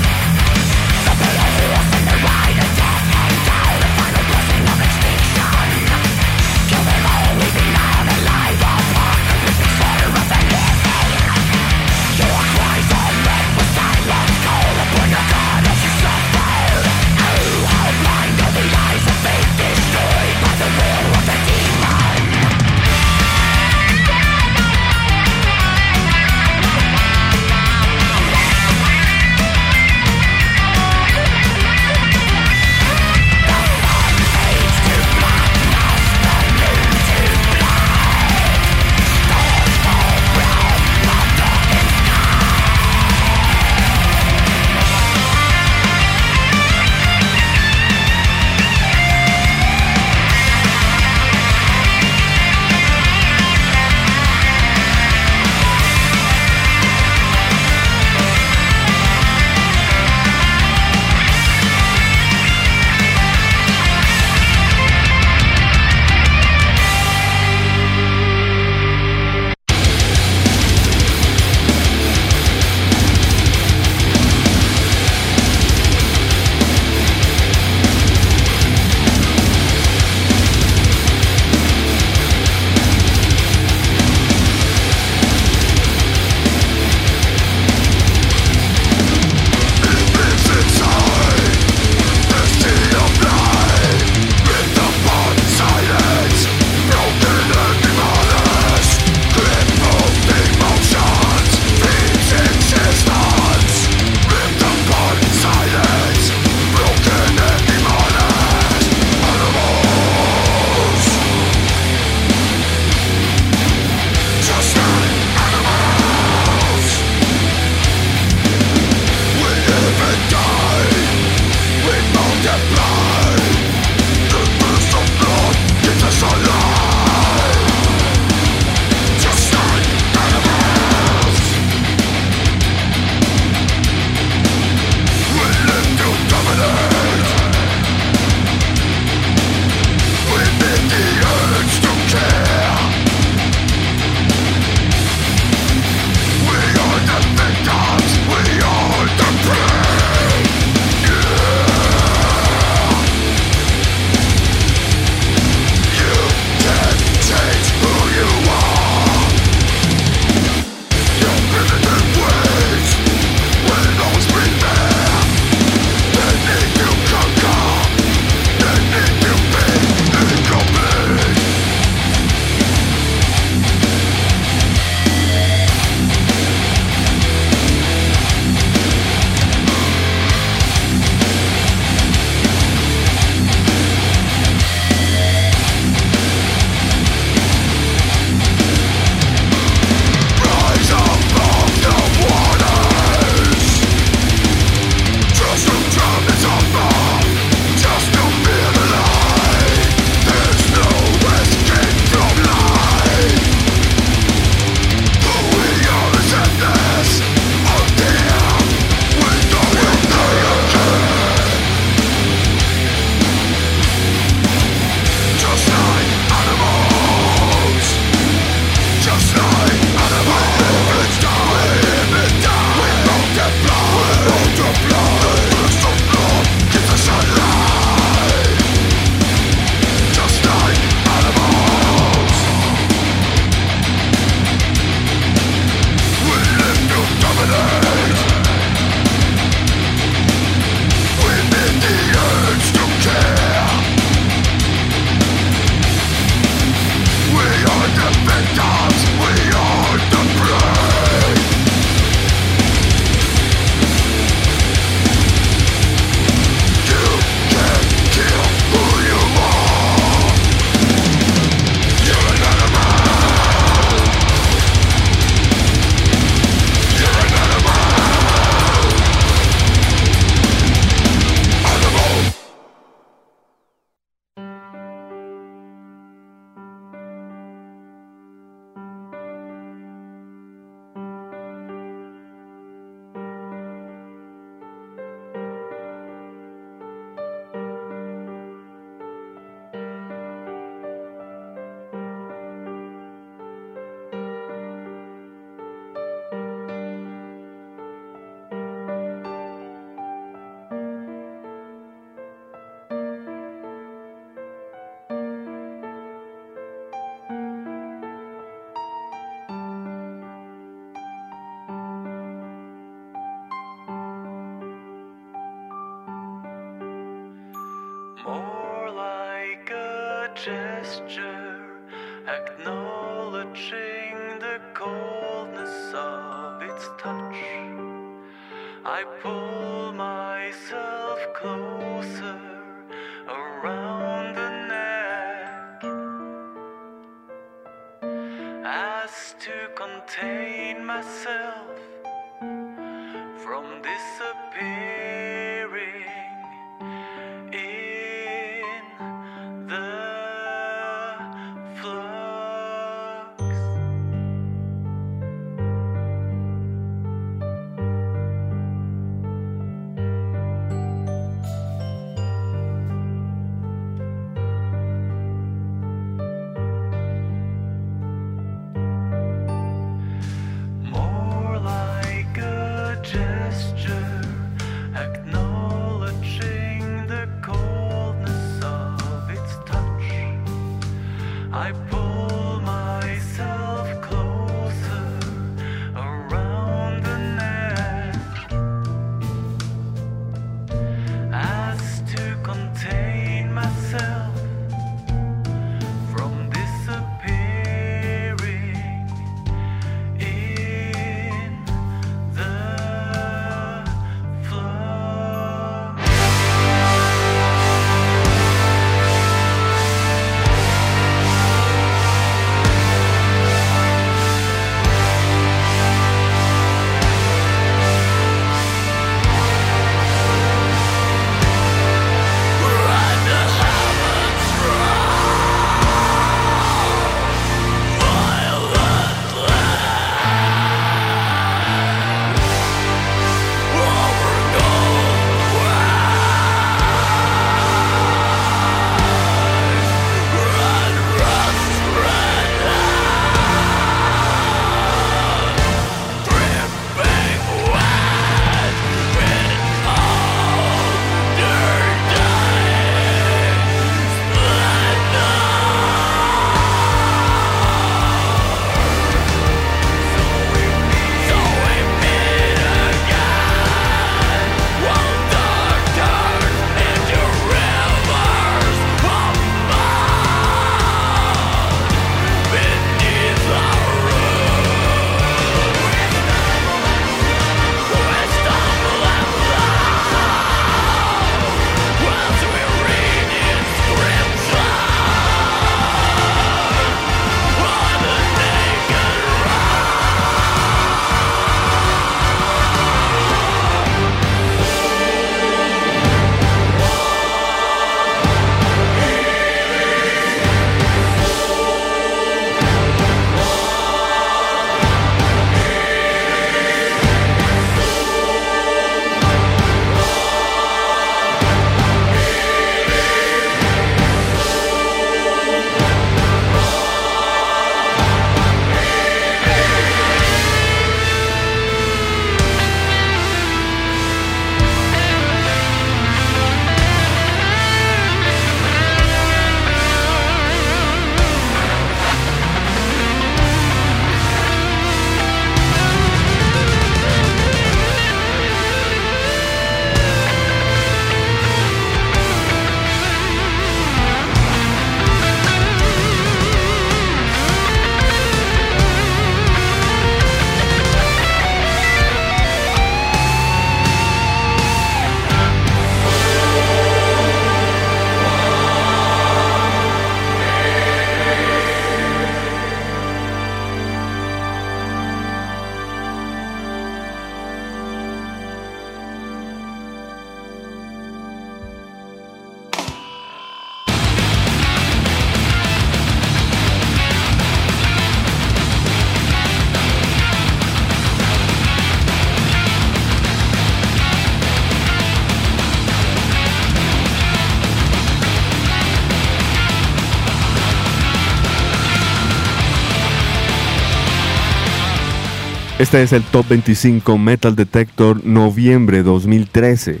Este es el Top 25 Metal Detector noviembre 2013,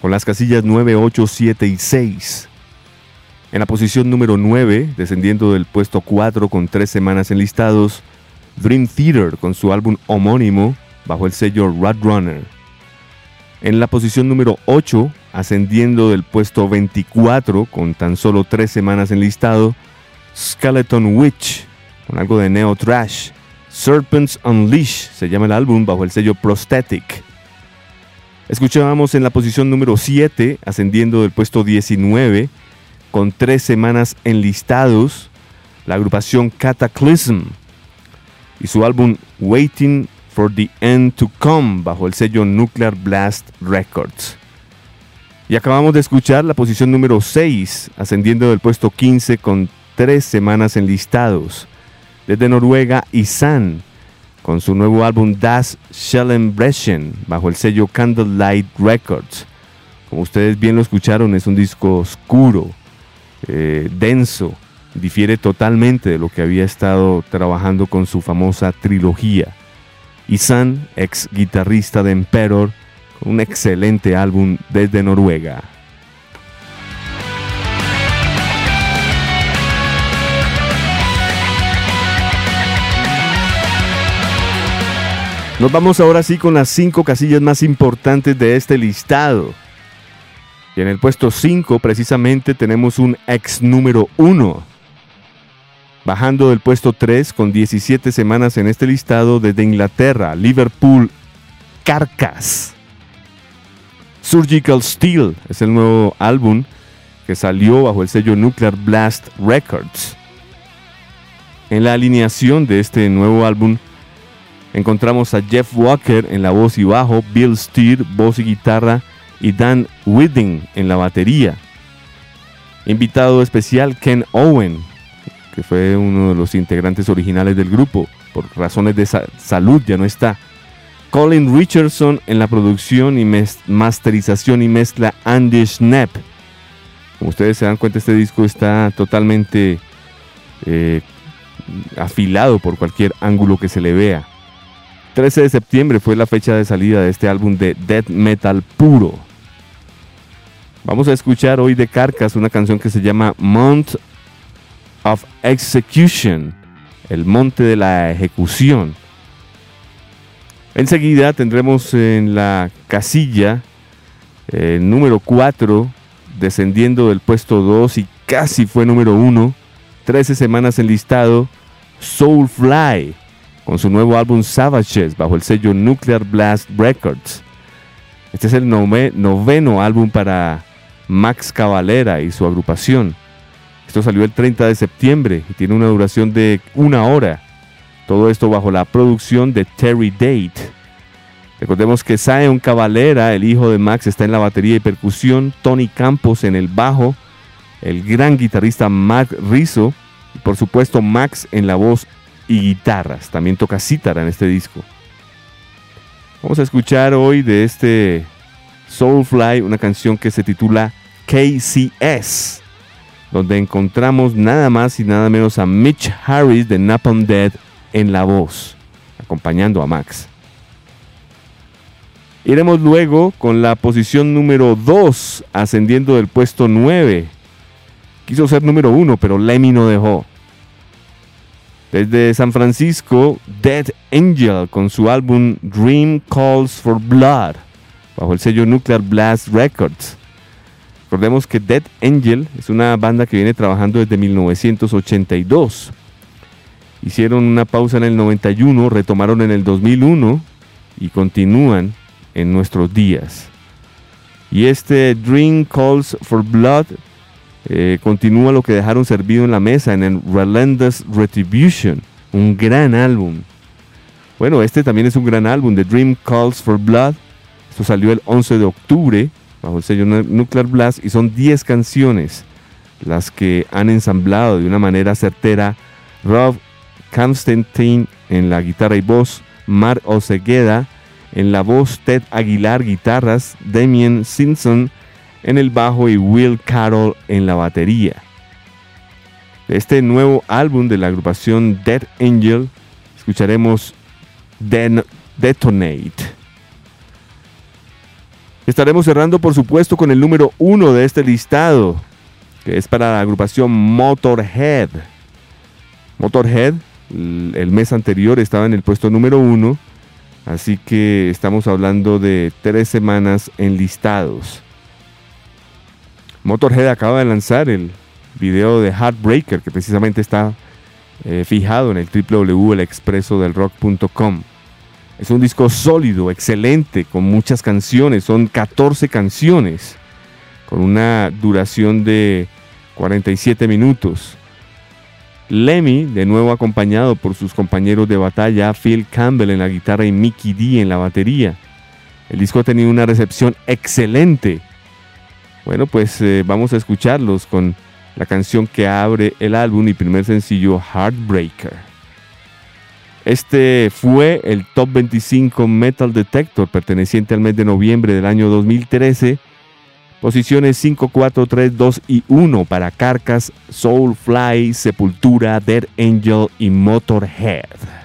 con las casillas 9, 8, 7 y 6. En la posición número 9, descendiendo del puesto 4 con 3 semanas enlistados, Dream Theater con su álbum homónimo bajo el sello Runner. En la posición número 8, ascendiendo del puesto 24 con tan solo tres semanas en listado, Skeleton Witch, con algo de neo trash. Serpents Unleash se llama el álbum bajo el sello Prosthetic. Escuchábamos en la posición número 7, ascendiendo del puesto 19, con tres semanas enlistados, la agrupación Cataclysm y su álbum Waiting for the End to Come bajo el sello Nuclear Blast Records. Y acabamos de escuchar la posición número 6, ascendiendo del puesto 15 con tres semanas enlistados. Desde Noruega, Isan, con su nuevo álbum Das Schellenbrechen, bajo el sello Candlelight Records. Como ustedes bien lo escucharon, es un disco oscuro, eh, denso, difiere totalmente de lo que había estado trabajando con su famosa trilogía. Isan, ex guitarrista de Emperor, con un excelente álbum desde Noruega. Nos vamos ahora sí con las cinco casillas más importantes de este listado. Y en el puesto 5 precisamente tenemos un ex número 1. Bajando del puesto 3 con 17 semanas en este listado desde Inglaterra, Liverpool, Carcass. Surgical Steel es el nuevo álbum que salió bajo el sello Nuclear Blast Records. En la alineación de este nuevo álbum encontramos a Jeff Walker en la voz y bajo, Bill Steer, voz y guitarra, y Dan Whidding en la batería. Invitado especial Ken Owen, que fue uno de los integrantes originales del grupo, por razones de salud ya no está. Colin Richardson en la producción y masterización y mezcla Andy Schnapp. Como ustedes se dan cuenta, este disco está totalmente eh, afilado por cualquier ángulo que se le vea. 13 de septiembre fue la fecha de salida de este álbum de death metal puro. Vamos a escuchar hoy de Carcas una canción que se llama Mount of Execution, el monte de la ejecución. Enseguida tendremos en la casilla eh, número 4, descendiendo del puesto 2 y casi fue número 1, 13 semanas en listado, Soulfly con su nuevo álbum Savages bajo el sello Nuclear Blast Records. Este es el noveno álbum para Max Cavalera y su agrupación. Esto salió el 30 de septiembre y tiene una duración de una hora. Todo esto bajo la producción de Terry Date. Recordemos que Zion Cavalera, el hijo de Max, está en la batería y percusión, Tony Campos en el bajo, el gran guitarrista Mark Rizzo y por supuesto Max en la voz y guitarras. También toca cítara en este disco. Vamos a escuchar hoy de este Soulfly una canción que se titula KCS, donde encontramos nada más y nada menos a Mitch Harris de Napalm Dead en la voz, acompañando a Max. Iremos luego con la posición número 2, ascendiendo del puesto 9. Quiso ser número 1, pero Lemmy no dejó. Desde San Francisco, Dead Angel con su álbum Dream Calls for Blood, bajo el sello Nuclear Blast Records. Recordemos que Dead Angel es una banda que viene trabajando desde 1982. Hicieron una pausa en el 91, retomaron en el 2001 y continúan en nuestros días. Y este Dream Calls for Blood eh, continúa lo que dejaron servido en la mesa en el Relentless Retribution, un gran álbum. Bueno, este también es un gran álbum, The Dream Calls for Blood. Esto salió el 11 de octubre bajo el sello Nuclear Blast y son 10 canciones las que han ensamblado de una manera certera Rob Constantine en la guitarra y voz, Mark Osegueda en la voz, Ted Aguilar guitarras, Damien Simpson en el bajo y Will Carroll en la batería. este nuevo álbum de la agrupación Dead Angel escucharemos Detonate. Estaremos cerrando por supuesto con el número uno de este listado, que es para la agrupación Motorhead. Motorhead, el mes anterior estaba en el puesto número uno Así que estamos hablando de tres semanas en listados. Motorhead acaba de lanzar el video de Heartbreaker, que precisamente está eh, fijado en el www.elexpresodelrock.com. Es un disco sólido, excelente, con muchas canciones. Son 14 canciones, con una duración de 47 minutos. Lemmy, de nuevo acompañado por sus compañeros de batalla, Phil Campbell en la guitarra y Mickey D en la batería. El disco ha tenido una recepción excelente. Bueno, pues eh, vamos a escucharlos con la canción que abre el álbum y primer sencillo Heartbreaker. Este fue el Top 25 Metal Detector perteneciente al mes de noviembre del año 2013. Posiciones 5, 4, 3, 2 y 1 para Carcass, Soulfly, Sepultura, Dead Angel y Motorhead.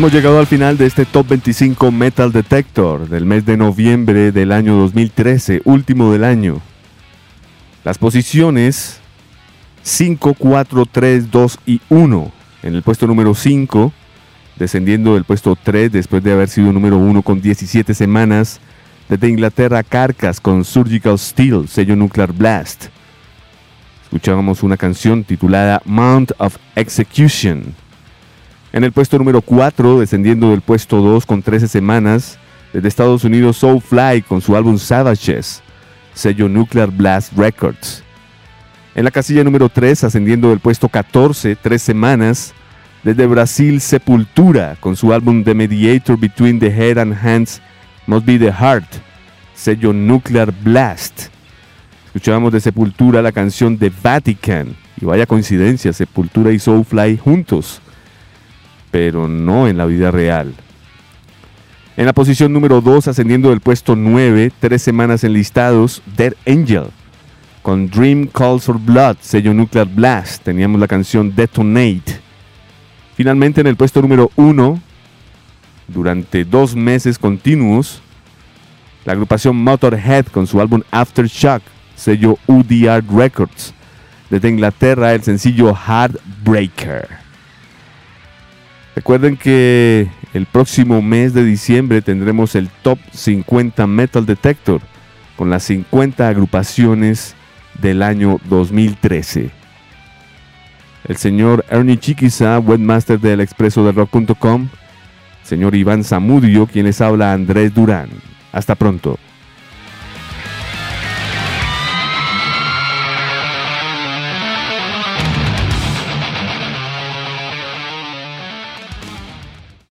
Hemos llegado al final de este Top 25 Metal Detector del mes de noviembre del año 2013, último del año. Las posiciones 5, 4, 3, 2 y 1. En el puesto número 5, descendiendo del puesto 3 después de haber sido número 1 con 17 semanas. Desde Inglaterra, Carcass con Surgical Steel, sello Nuclear Blast. Escuchábamos una canción titulada Mount of Execution. En el puesto número 4, descendiendo del puesto 2 con 13 semanas, desde Estados Unidos Soulfly con su álbum Savages, sello Nuclear Blast Records. En la casilla número 3, ascendiendo del puesto 14, 3 semanas, desde Brasil Sepultura con su álbum The Mediator Between the Head and Hands Must Be the Heart, sello Nuclear Blast. Escuchábamos de Sepultura la canción The Vatican, y vaya coincidencia, Sepultura y Soulfly juntos pero no en la vida real. En la posición número 2, ascendiendo del puesto 9, tres semanas enlistados, Dead Angel. Con Dream Calls for Blood, sello Nuclear Blast, teníamos la canción Detonate. Finalmente en el puesto número 1, durante dos meses continuos, la agrupación Motorhead con su álbum Aftershock, sello UDR Records. Desde Inglaterra, el sencillo Heartbreaker. Recuerden que el próximo mes de diciembre tendremos el Top 50 Metal Detector con las 50 agrupaciones del año 2013. El señor Ernie Chiquiza, webmaster del expreso de rock.com. Señor Iván Zamudio, quien les habla Andrés Durán. Hasta pronto.